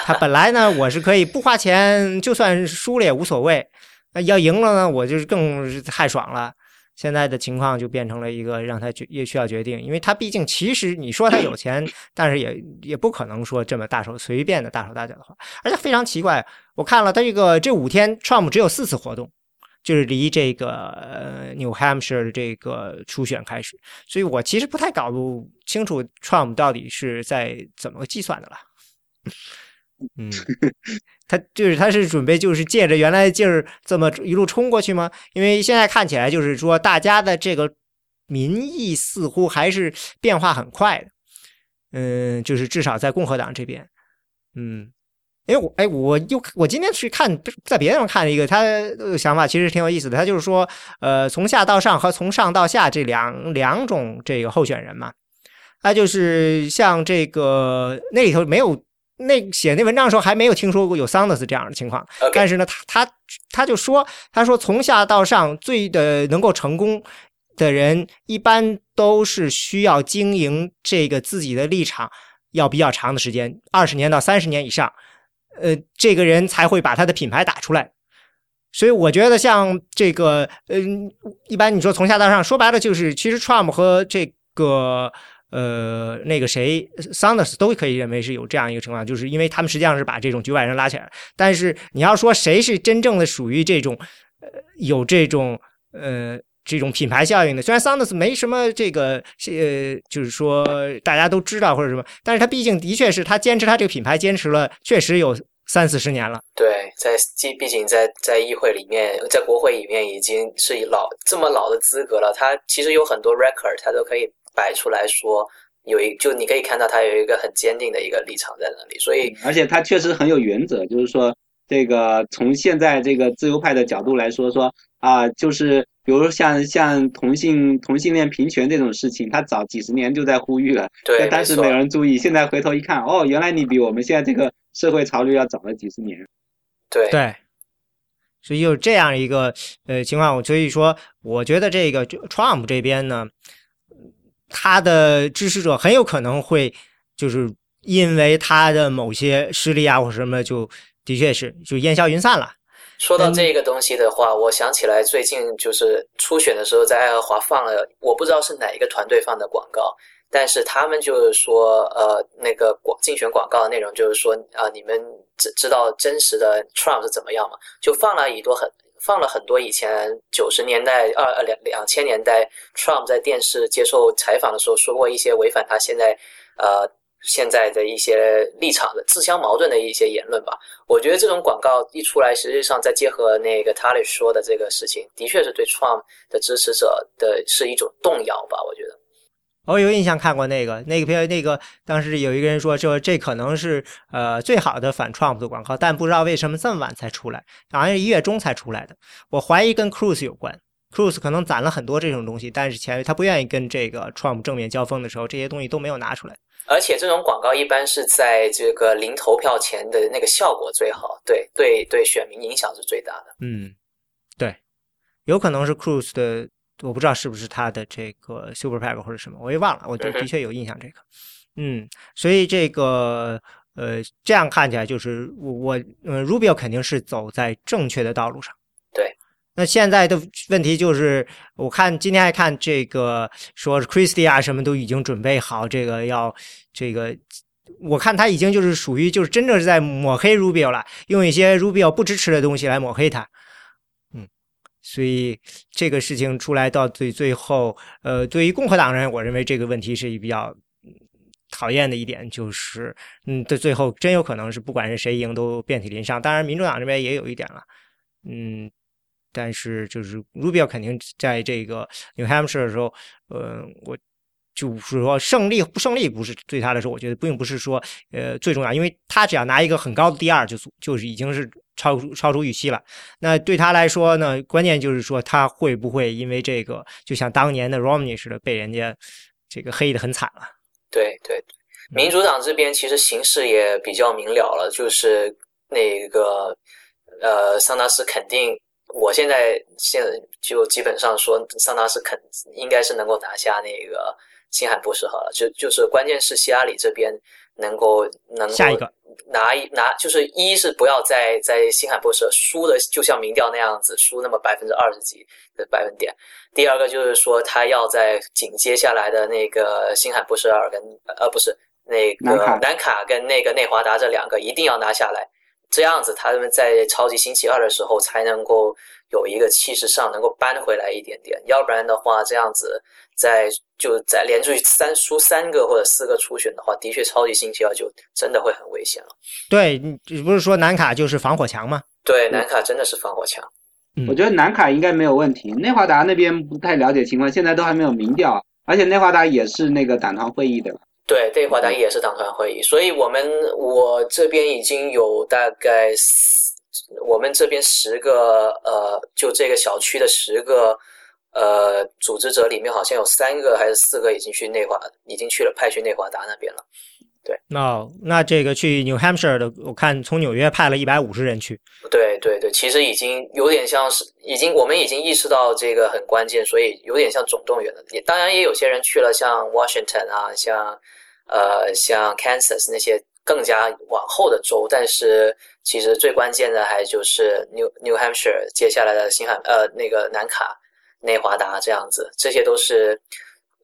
Speaker 1: 他本来呢，我是可以不花钱，就算输了也无所谓。那要赢了呢，我就是更太爽了。现在的情况就变成了一个让他决也需要决定，因为他毕竟其实你说他有钱，但是也也不可能说这么大手随便的大手大脚的话。而且非常奇怪，我看了他这个这五天，Trump 只有四次活动，就是离这个呃 New Hampshire 的这个初选开始，所以我其实不太搞不清楚 Trump 到底是在怎么计算的了。嗯，他就是他是准备就是借着原来劲儿这么一路冲过去吗？因为现在看起来就是说大家的这个民意似乎还是变化很快的。嗯，就是至少在共和党这边，嗯，因为我哎我又我今天去看在别的地方看了一个他想法，其实挺有意思的。他就是说，呃，从下到上和从上到下这两两种这个候选人嘛，他就是像这个那里头没有。那写那文章的时候还没有听说过有桑德斯这样的情况，但是呢，他他他就说，他说从下到上最的能够成功的人，一般都是需要经营这个自己的立场要比较长的时间，二十年到三十年以上，呃，这个人才会把他的品牌打出来。所以我觉得像这个，嗯，一般你说从下到上，说白了就是其实 Trump 和这个。呃，那个谁，Sanders 都可以认为是有这样一个情况，就是因为他们实际上是把这种局外人拉起来。但是你要说谁是真正的属于这种，呃，有这种呃这种品牌效应的，虽然 Sanders 没什么这个呃，就是说大家都知道或者什么，但是他毕竟的确是他坚持他这个品牌坚持了，确实有三四十年了。
Speaker 2: 对，在毕毕竟在在议会里面，在国会里面已经是老这么老的资格了，他其实有很多 record，他都可以。摆出来说，有一就你可以看到他有一个很坚定的一个立场在那里，所以
Speaker 3: 而且他确实很有原则，就是说这个从现在这个自由派的角度来说，说啊，就是比如像像同性同性恋平权这种事情，他早几十年就在呼吁了，
Speaker 2: 对，
Speaker 3: 当时没有人注意，现在回头一看，哦，原来你比我们现在这个社会潮流要早了几十年，
Speaker 2: 对。
Speaker 1: 对，所以有这样一个呃情况，所以说我觉得这个 Trump 这边呢。他的支持者很有可能会，就是因为他的某些失利啊或什么，就的确是就烟消云散了。
Speaker 2: 说到这个东西的话，我想起来最近就是初选的时候，在爱荷华放了，我不知道是哪一个团队放的广告，但是他们就是说，呃，那个广竞选广告的内容就是说，啊，你们知知道真实的 Trump 是怎么样吗？就放了一朵很。放了很多以前九十年代二呃两两千年代，Trump 在电视接受采访的时候说过一些违反他现在呃现在的一些立场的自相矛盾的一些言论吧。我觉得这种广告一出来，实际上再结合那个 t a l i 说的这个事情，的确是对 Trump 的支持者的是一种动摇吧。我觉得。
Speaker 1: 我有印象看过那个那个片，那个当时有一个人说说这可能是呃最好的反 Trump 的广告，但不知道为什么这么晚才出来，好像是一月中才出来的。我怀疑跟 Cruz 有关 Cruz 可能攒了很多这种东西，但是前他不愿意跟这个 Trump 正面交锋的时候，这些东西都没有拿出来。
Speaker 2: 而且这种广告一般是在这个临投票前的那个效果最好，对对对，选民影响是最大的。
Speaker 1: 嗯，对，有可能是 Cruz 的，我不知道是不是他的这个 Super PAC 或者什么，我也忘了，我就的确有印象这个。嗯，所以这个呃，这样看起来就是我我呃，Rubio 肯定是走在正确的道路上。
Speaker 2: 对，
Speaker 1: 那现在的问题就是，我看今天还看这个说 Christie 啊，什么都已经准备好，这个要这个，我看他已经就是属于就是真正是在抹黑 Rubio 了，用一些 Rubio 不支持的东西来抹黑他。所以这个事情出来到最最后，呃，对于共和党人，我认为这个问题是比较。讨厌的一点就是，嗯，这最后真有可能是不管是谁赢都遍体鳞伤。当然，民主党这边也有一点了，嗯，但是就是 Rubio 肯定在这个 New Hampshire 的时候，呃，我就是说胜利不胜利不是对他来说，我觉得并不是说呃最重要，因为他只要拿一个很高的第二，就就是已经是超出超出预期了。那对他来说呢，关键就是说他会不会因为这个，就像当年的 Romney 似的，被人家这个黑的很惨了。
Speaker 2: 对对，民主党这边其实形势也比较明了了，就是那个呃，桑达斯肯定，我现在现在就基本上说，桑达斯肯应该是能够拿下那个新罕布什河了，就就是关键是希拉里这边能够能够拿一拿，就是一是不要再在新罕布什输的，就像民调那样子输那么百分之二十几的百分点。第二个就是说，他要在紧接下来的那个新罕布什尔跟呃不是那个南卡跟那个内华达这两个一定要拿下来，这样子他们在超级星期二的时候才能够有一个气势上能够扳回来一点点，要不然的话这样子在就在连续三输三个或者四个初选的话，的确超级星期二就真的会很危险了。
Speaker 1: 对，你不是说南卡就是防火墙吗？
Speaker 2: 对，南卡真的是防火墙。
Speaker 3: 我觉得南卡应该没有问题，内华达那边不太了解情况，现在都还没有民调，而且内华达也是那个党团会议的。
Speaker 2: 对，内华达也是党团会议，所以我们我这边已经有大概我们这边十个呃，就这个小区的十个呃组织者里面，好像有三个还是四个已经去内华，已经去了派去内华达那边了。对，
Speaker 1: 那那这个去 New Hampshire 的，我看从纽约派了一百五十人去。
Speaker 2: 对对对，其实已经有点像是已经，我们已经意识到这个很关键，所以有点像总动员了。也当然也有些人去了，像 Washington 啊，像呃像 Kansas 那些更加往后的州，但是其实最关键的还就是 New New Hampshire 接下来的新罕呃那个南卡、内华达这样子，这些都是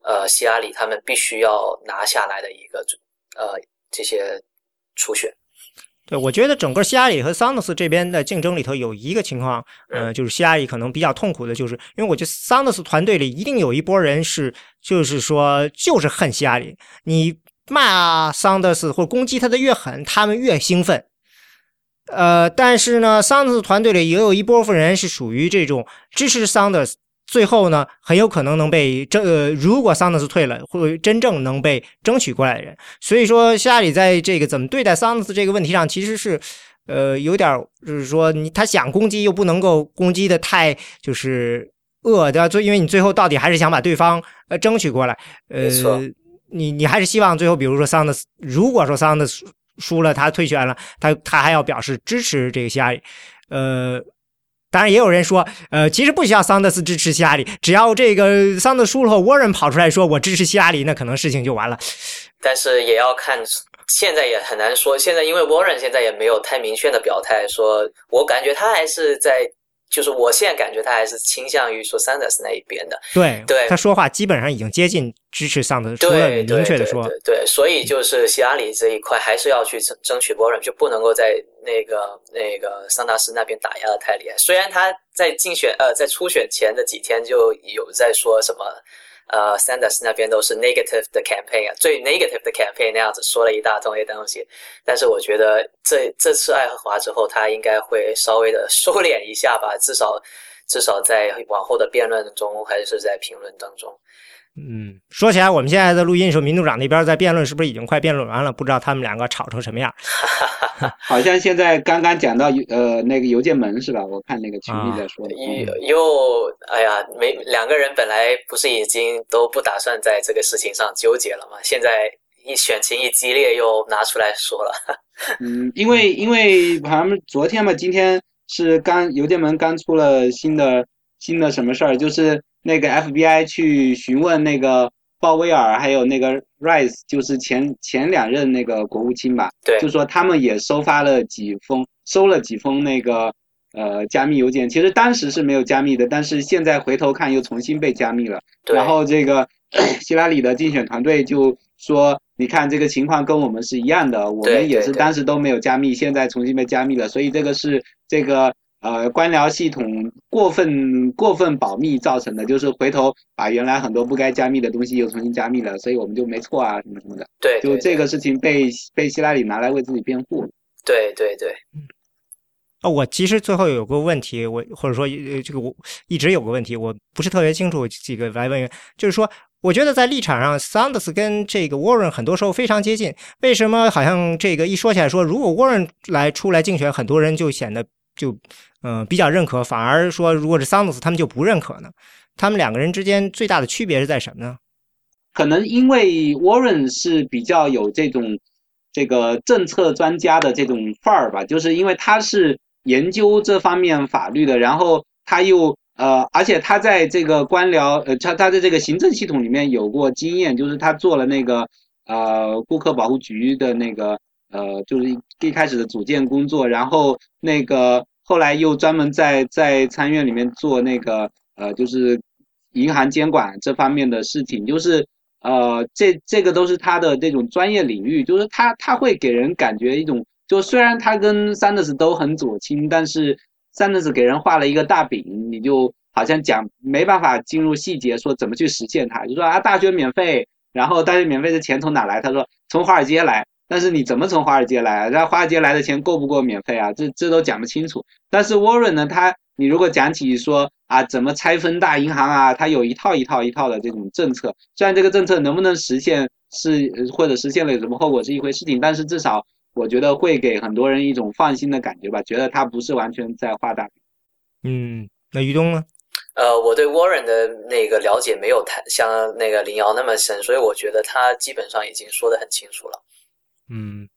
Speaker 2: 呃希拉里他们必须要拿下来的一个。呃，这些初选，
Speaker 1: 对我觉得整个希拉里和桑德斯这边的竞争里头有一个情况，呃，就是希拉里可能比较痛苦的，就是因为我觉得桑德斯团队里一定有一波人是，就是说就是恨希拉里，你骂桑德斯或攻击他的越狠，他们越兴奋。呃，但是呢，桑德斯团队里也有一波分人是属于这种支持桑德斯。最后呢，很有可能能被争呃，如果桑德斯退了，会真正能被争取过来的人。所以说，希拉里在这个怎么对待桑德斯这个问题上，其实是呃有点就是说你他想攻击又不能够攻击的太就是恶的，最因为你最后到底还是想把对方呃争取过来。呃，你你还是希望最后比如说桑德斯，如果说桑德斯输了，他退选了，他他还要表示支持这个希拉里，呃。当然，也有人说，呃，其实不需要桑德斯支持希拉里，只要这个桑德输了后，沃伦跑出来说我支持希拉里，那可能事情就完了。
Speaker 2: 但是也要看，现在也很难说。现在因为沃伦现在也没有太明确的表态，说我感觉他还是在。就是我现在感觉他还是倾向于说桑德斯那一边的，
Speaker 1: 对
Speaker 2: 对，
Speaker 1: 他说话基本上已经接近支持桑德斯，除了明确的说，
Speaker 2: 对，所以就是希拉里这一块还是要去争争取波人，就不能够在那个那个桑达斯那边打压的太厉害。虽然他在竞选呃在初选前的几天就有在说什么。呃，Sanders 那边都是 negative 的 campaign 啊，最 negative 的 campaign 那样子说了一大通些东西，但是我觉得这这次爱荷华之后，他应该会稍微的收敛一下吧，至少至少在往后的辩论中还是在评论当中，
Speaker 1: 嗯，说起来，我们现在在录音的时候，民主党那边在辩论，是不是已经快辩论完了？不知道他们两个吵成什么样。
Speaker 3: 好像现在刚刚讲到呃那个邮件门是吧？我看那个群里在说。
Speaker 2: 又又哎呀，没两个人本来不是已经都不打算在这个事情上纠结了吗？现在一选情一激烈，又拿出来说了。
Speaker 3: 嗯，因为因为好像昨天嘛，今天是刚邮件门刚出了新的新的什么事儿，就是。那个 FBI 去询问那个鲍威尔，还有那个 Rice，就是前前两任那个国务卿吧，
Speaker 2: 对，
Speaker 3: 就说他们也收发了几封，收了几封那个呃加密邮件。其实当时是没有加密的，但是现在回头看又重新被加密了。然后这个 希拉里的竞选团队就说：“你看这个情况跟我们是一样的，我们也是当时都没有加密，现在重新被加密了，所以这个是这个。”呃，官僚系统过分过分保密造成的，就是回头把原来很多不该加密的东西又重新加密了，所以我们就没错啊，什么什么的。
Speaker 2: 对，
Speaker 3: 就这个事情被被希拉里拿来为自己辩护。
Speaker 2: 对对对。
Speaker 1: 啊，我其实最后有个问题，我或者说这个我一直有个问题，我不是特别清楚，几个来问，就是说，我觉得在立场上，Sanders 跟这个 Warren 很多时候非常接近，为什么好像这个一说起来说，如果 Warren 来出来竞选，很多人就显得就。嗯，比较认可，反而说如果是桑德斯，他们就不认可呢。他们两个人之间最大的区别是在什么呢？
Speaker 3: 可能因为 Warren 是比较有这种这个政策专家的这种范儿吧，就是因为他是研究这方面法律的，然后他又呃，而且他在这个官僚呃，他他在这个行政系统里面有过经验，就是他做了那个呃顾客保护局的那个呃，就是一开始的组建工作，然后那个。后来又专门在在参院里面做那个呃，就是银行监管这方面的事情，就是呃，这这个都是他的这种专业领域，就是他他会给人感觉一种，就虽然他跟 Sanders 都很左倾，但是 Sanders 给人画了一个大饼，你就好像讲没办法进入细节，说怎么去实现它，就说啊，大学免费，然后大学免费的钱从哪来？他说从华尔街来。但是你怎么从华尔街来啊？那华尔街来的钱够不够免费啊？这这都讲不清楚。但是 Warren 呢，他你如果讲起说啊，怎么拆分大银行啊，他有一套一套一套的这种政策。虽然这个政策能不能实现是或者实现了有什么后果是一回事情，但是至少我觉得会给很多人一种放心的感觉吧，觉得他不是完全在画大饼。
Speaker 1: 嗯，那于东呢？
Speaker 2: 呃，我对 Warren 的那个了解没有太像那个林瑶那么深，所以我觉得他基本上已经说得很清楚了。
Speaker 1: 嗯，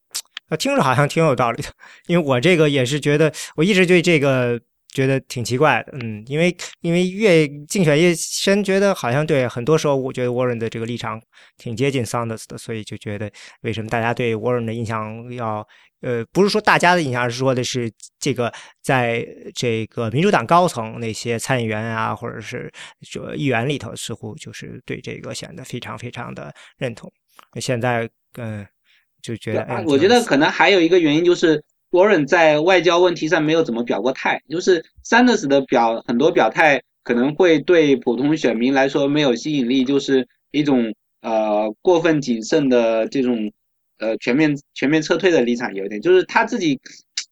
Speaker 1: 那听着好像挺有道理的，因为我这个也是觉得，我一直对这个觉得挺奇怪的。嗯，因为因为越竞选越深，觉得好像对很多时候，我觉得 Warren 的这个立场挺接近 Sanders 的，所以就觉得为什么大家对 Warren 的印象要呃，不是说大家的印象，而是说的是这个在这个民主党高层那些参议员啊，或者是说议员里头，似乎就是对这个显得非常非常的认同。现在嗯。就觉得，
Speaker 3: 我觉得可能还有一个原因就是 Warren 在外交问题上没有怎么表过态，就是 Sanders 的表很多表态可能会对普通选民来说没有吸引力，就是一种呃过分谨慎的这种呃全面全面撤退的立场有点，就是他自己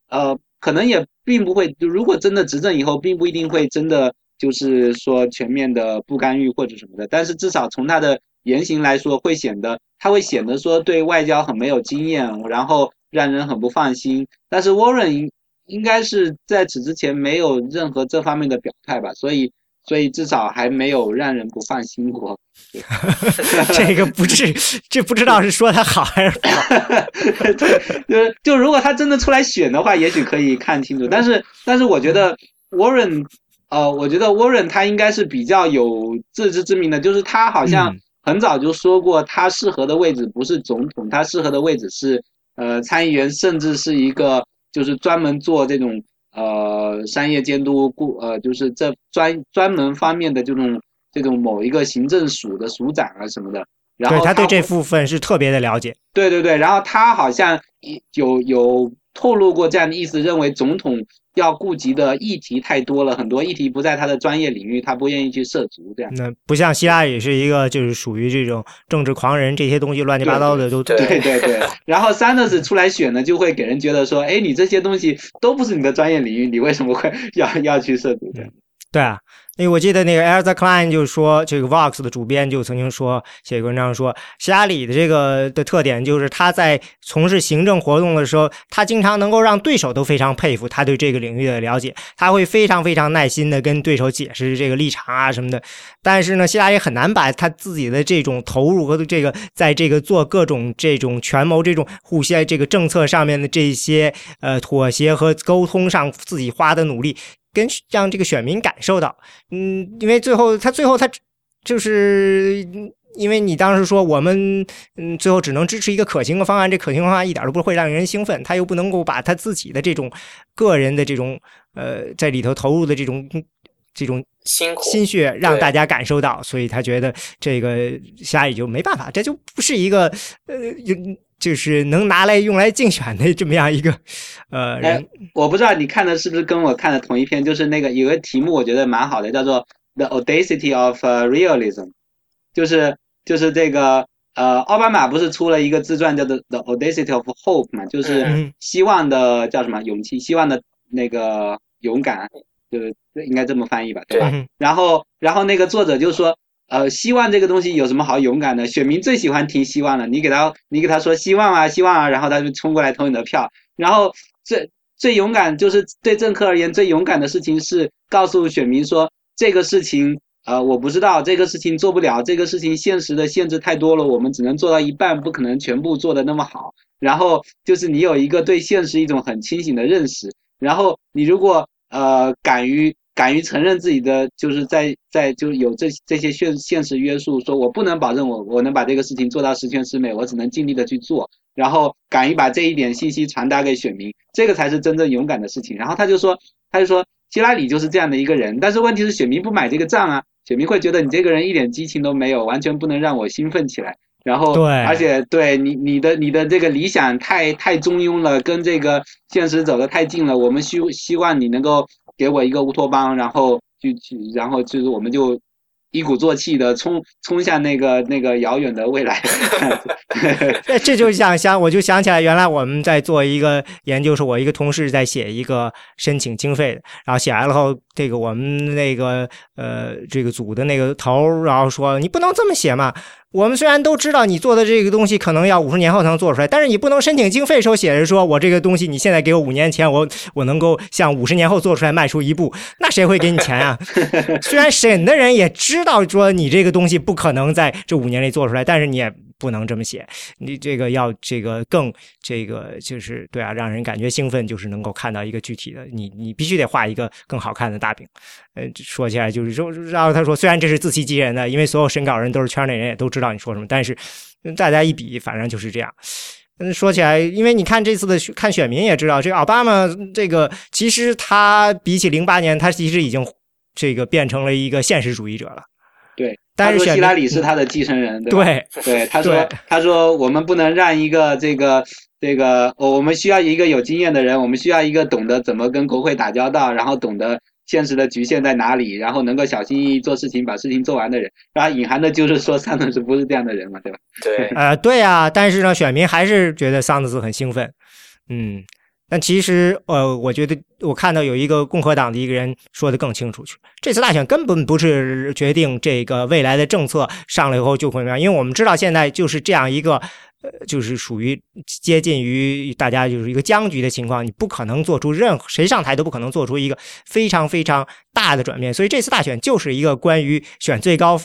Speaker 3: 呃可能也并不会，如果真的执政以后，并不一定会真的就是说全面的不干预或者什么的，但是至少从他的。言行来说，会显得他会显得说对外交很没有经验，然后让人很不放心。但是 Warren 应该是在此之前没有任何这方面的表态吧，所以所以至少还没有让人不放心过。
Speaker 1: 这个不是这不知道是说他好还是不好。
Speaker 3: 就就如果他真的出来选的话，也许可以看清楚。但是但是我觉得 Warren 呃，我觉得 Warren 他应该是比较有自知之明的，就是他好像。很早就说过，他适合的位置不是总统，他适合的位置是呃参议员，甚至是一个就是专门做这种呃商业监督顾呃就是这专专门方面的这种这种某一个行政署的署长啊什么的。然后
Speaker 1: 他对这部分是特别的了解。
Speaker 3: 对对对，然后他好像有有透露过这样的意思，认为总统。要顾及的议题太多了，很多议题不在他的专业领域，他不愿意去涉足。这样，
Speaker 1: 那不像希拉也是一个就是属于这种政治狂人，这些东西乱七八糟的都
Speaker 3: 对对对。然后 Sanders 出来选呢，就会给人觉得说，哎，你这些东西都不是你的专业领域，你为什么会要要去涉足？这样。
Speaker 1: 对啊。因为我记得那个 Elsa Klein 就是说，这个 Vox 的主编就曾经说，写文章说，希拉里的这个的特点就是他在从事行政活动的时候，他经常能够让对手都非常佩服他对这个领域的了解，他会非常非常耐心的跟对手解释这个立场啊什么的。但是呢，希拉里很难把他自己的这种投入和这个在这个做各种这种权谋这种互相这个政策上面的这些呃妥协和沟通上自己花的努力。跟让这个选民感受到，嗯，因为最后他最后他就是因为你当时说我们嗯最后只能支持一个可行的方案，这可行方案一点都不会让人兴奋，他又不能够把他自己的这种个人的这种呃在里头投入的这种这种
Speaker 2: 辛苦
Speaker 1: 心血让大家感受到，所以他觉得这个下雨就没办法，这就不是一个呃有。就是能拿来用来竞选的这么样一个，呃，人，
Speaker 3: 我不知道你看的是不是跟我看的同一篇，就是那个有个题目我觉得蛮好的，叫做 The Audacity of Realism，就是就是这个呃，奥巴马不是出了一个自传叫做 The Audacity of Hope 嘛，就是希望的叫什么勇气，希望的那个勇敢，就是应该这么翻译吧，对吧？然后然后那个作者就说。呃，希望这个东西有什么好勇敢的？选民最喜欢听希望了。你给他，你给他说希望啊，希望啊，然后他就冲过来投你的票。然后最最勇敢就是对政客而言最勇敢的事情是告诉选民说这个事情，呃，我不知道这个事情做不了，这个事情现实的限制太多了，我们只能做到一半，不可能全部做的那么好。然后就是你有一个对现实一种很清醒的认识。然后你如果呃敢于。敢于承认自己的，就是在在就有这这些现现实约束，说我不能保证我我能把这个事情做到十全十美，我只能尽力的去做，然后敢于把这一点信息传达给选民，这个才是真正勇敢的事情。然后他就说，他就说希拉里就是这样的一个人，但是问题是选民不买这个账啊，选民会觉得你这个人一点激情都没有，完全不能让我兴奋起来。然后
Speaker 1: 对，
Speaker 3: 而且对你你的你的这个理想太太中庸了，跟这个现实走得太近了，我们希希望你能够。给我一个乌托邦，然后就去，然后就是我们就一鼓作气的冲冲向那个那个遥远的未来。
Speaker 1: 这就想想，我就想起来，原来我们在做一个研究，是我一个同事在写一个申请经费，然后写完了后，这个我们那个呃这个组的那个头，然后说你不能这么写嘛。我们虽然都知道你做的这个东西可能要五十年后才能做出来，但是你不能申请经费时候写着说我这个东西你现在给我五年前，我 我能够像五十年后做出来迈出一步，那谁会给你钱啊？虽然审的人也知道说你这个东西不可能在这五年内做出来，但是你也。不能这么写，你这个要这个更这个就是对啊，让人感觉兴奋，就是能够看到一个具体的，你你必须得画一个更好看的大饼。呃，说起来就是说，然后他说，虽然这是自欺欺人的，因为所有审稿人都是圈内人，也都知道你说什么，但是大家一比，反正就是这样。嗯，说起来，因为你看这次的看选民也知道，这个奥巴马这个其实他比起零八年，他其实已经这个变成了一个现实主义者了。
Speaker 3: 对。
Speaker 1: 但是
Speaker 3: 希拉里是他的继承人，对
Speaker 1: 吧？
Speaker 3: 对，他说，他说我们不能让一个这个这个，我们需要一个有经验的人，我们需要一个懂得怎么跟国会打交道，然后懂得现实的局限在哪里，然后能够小心翼翼做事情，把事情做完的人。然后隐含的就是说，桑德斯不是这样的人嘛，对吧？
Speaker 2: 对，
Speaker 1: 呃，对啊，但是呢，选民还是觉得桑德斯很兴奋，嗯。但其实，呃，我觉得我看到有一个共和党的一个人说的更清楚去，这次大选根本不是决定这个未来的政策上来以后就会怎么样，因为我们知道现在就是这样一个，呃，就是属于接近于大家就是一个僵局的情况，你不可能做出任何谁上台都不可能做出一个非常非常大的转变，所以这次大选就是一个关于选最高。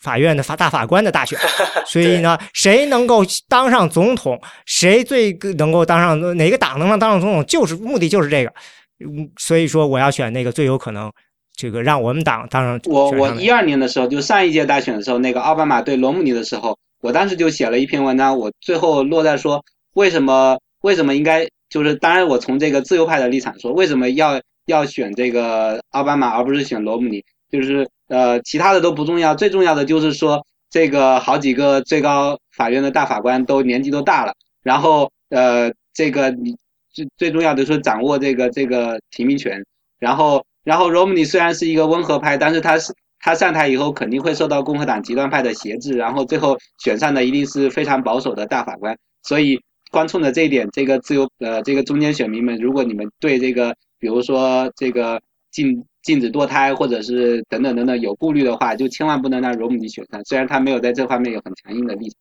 Speaker 1: 法院的法大法官的大选，所以呢，谁能够当上总统，谁最能够当上哪个党能当上总统，就是目的就是这个。嗯，所以说我要选那个最有可能这个让我们党当上。
Speaker 3: 我我一二年的时候，就上一届大选的时候，那个奥巴马对罗姆尼的时候，我当时就写了一篇文章，我最后落在说为什么为什么应该就是当然我从这个自由派的立场说，为什么要要选这个奥巴马而不是选罗姆尼，就是。呃，其他的都不重要，最重要的就是说，这个好几个最高法院的大法官都年纪都大了，然后呃，这个你最最重要的是掌握这个这个提名权，然后然后罗姆尼虽然是一个温和派，但是他是他上台以后肯定会受到共和党极端派的挟制，然后最后选上的一定是非常保守的大法官，所以光冲着这一点，这个自由呃这个中间选民们，如果你们对这个比如说这个进。禁止堕胎或者是等等等等有顾虑的话，就千万不能让罗姆尼选上。虽然他没有在这方面有很强硬的立场。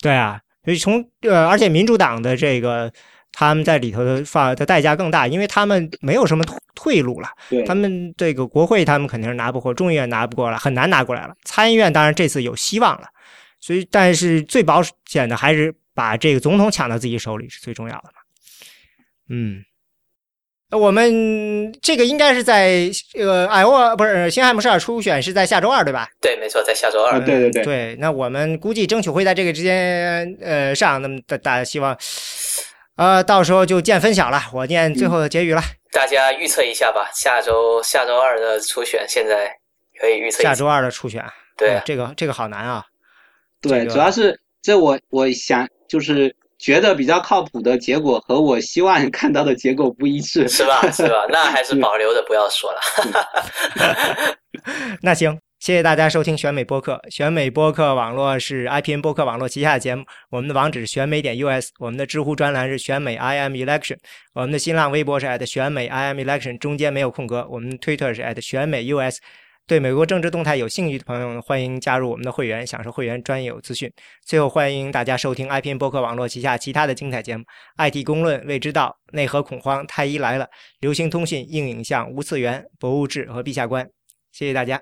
Speaker 1: 对啊，所以从呃，而且民主党的这个他们在里头的发的代价更大，因为他们没有什么退路了。
Speaker 3: 对，
Speaker 1: 他们这个国会他们肯定是拿不过，众议院拿不过了，很难拿过来了。参议院当然这次有希望了，所以但是最保险的还是把这个总统抢到自己手里是最重要的嘛。嗯。我们这个应该是在呃，艾沃不是新汉姆舍尔初选是在下周二对吧？
Speaker 2: 对，没错，在下周二。
Speaker 3: 对对对。
Speaker 1: 对，那我们估计争取会在这个之间呃上，那么大大家希望，呃，到时候就见分晓了。我念最后的结语了。
Speaker 2: 大家预测一下吧，下周下周二的初选，现在可以预测。
Speaker 1: 下周二的初选，
Speaker 2: 对，
Speaker 1: 这个这个好难啊。
Speaker 3: 对，主要是这我我想就是。觉得比较靠谱的结果和我希望 看到的结果不一致，
Speaker 2: 是吧？是吧？那还是保留着不要说了。
Speaker 1: 那行，谢谢大家收听选美播客。选美播客网络是 IPN 播客网络旗下的节目，我们的网址是选美点 US，我们的知乎专栏是选美 I am election，我们的新浪微博是选美 I am election，中间没有空格。我们的 Twitter 是选美 US。对美国政治动态有兴趣的朋友，欢迎加入我们的会员，享受会员专有资讯。最后，欢迎大家收听 iPN 博客网络旗下其他的精彩节目：IT 公论、未知道、内核恐慌、太医来了、流行通信、硬影像、无次元、博物志和陛下观。谢谢大家。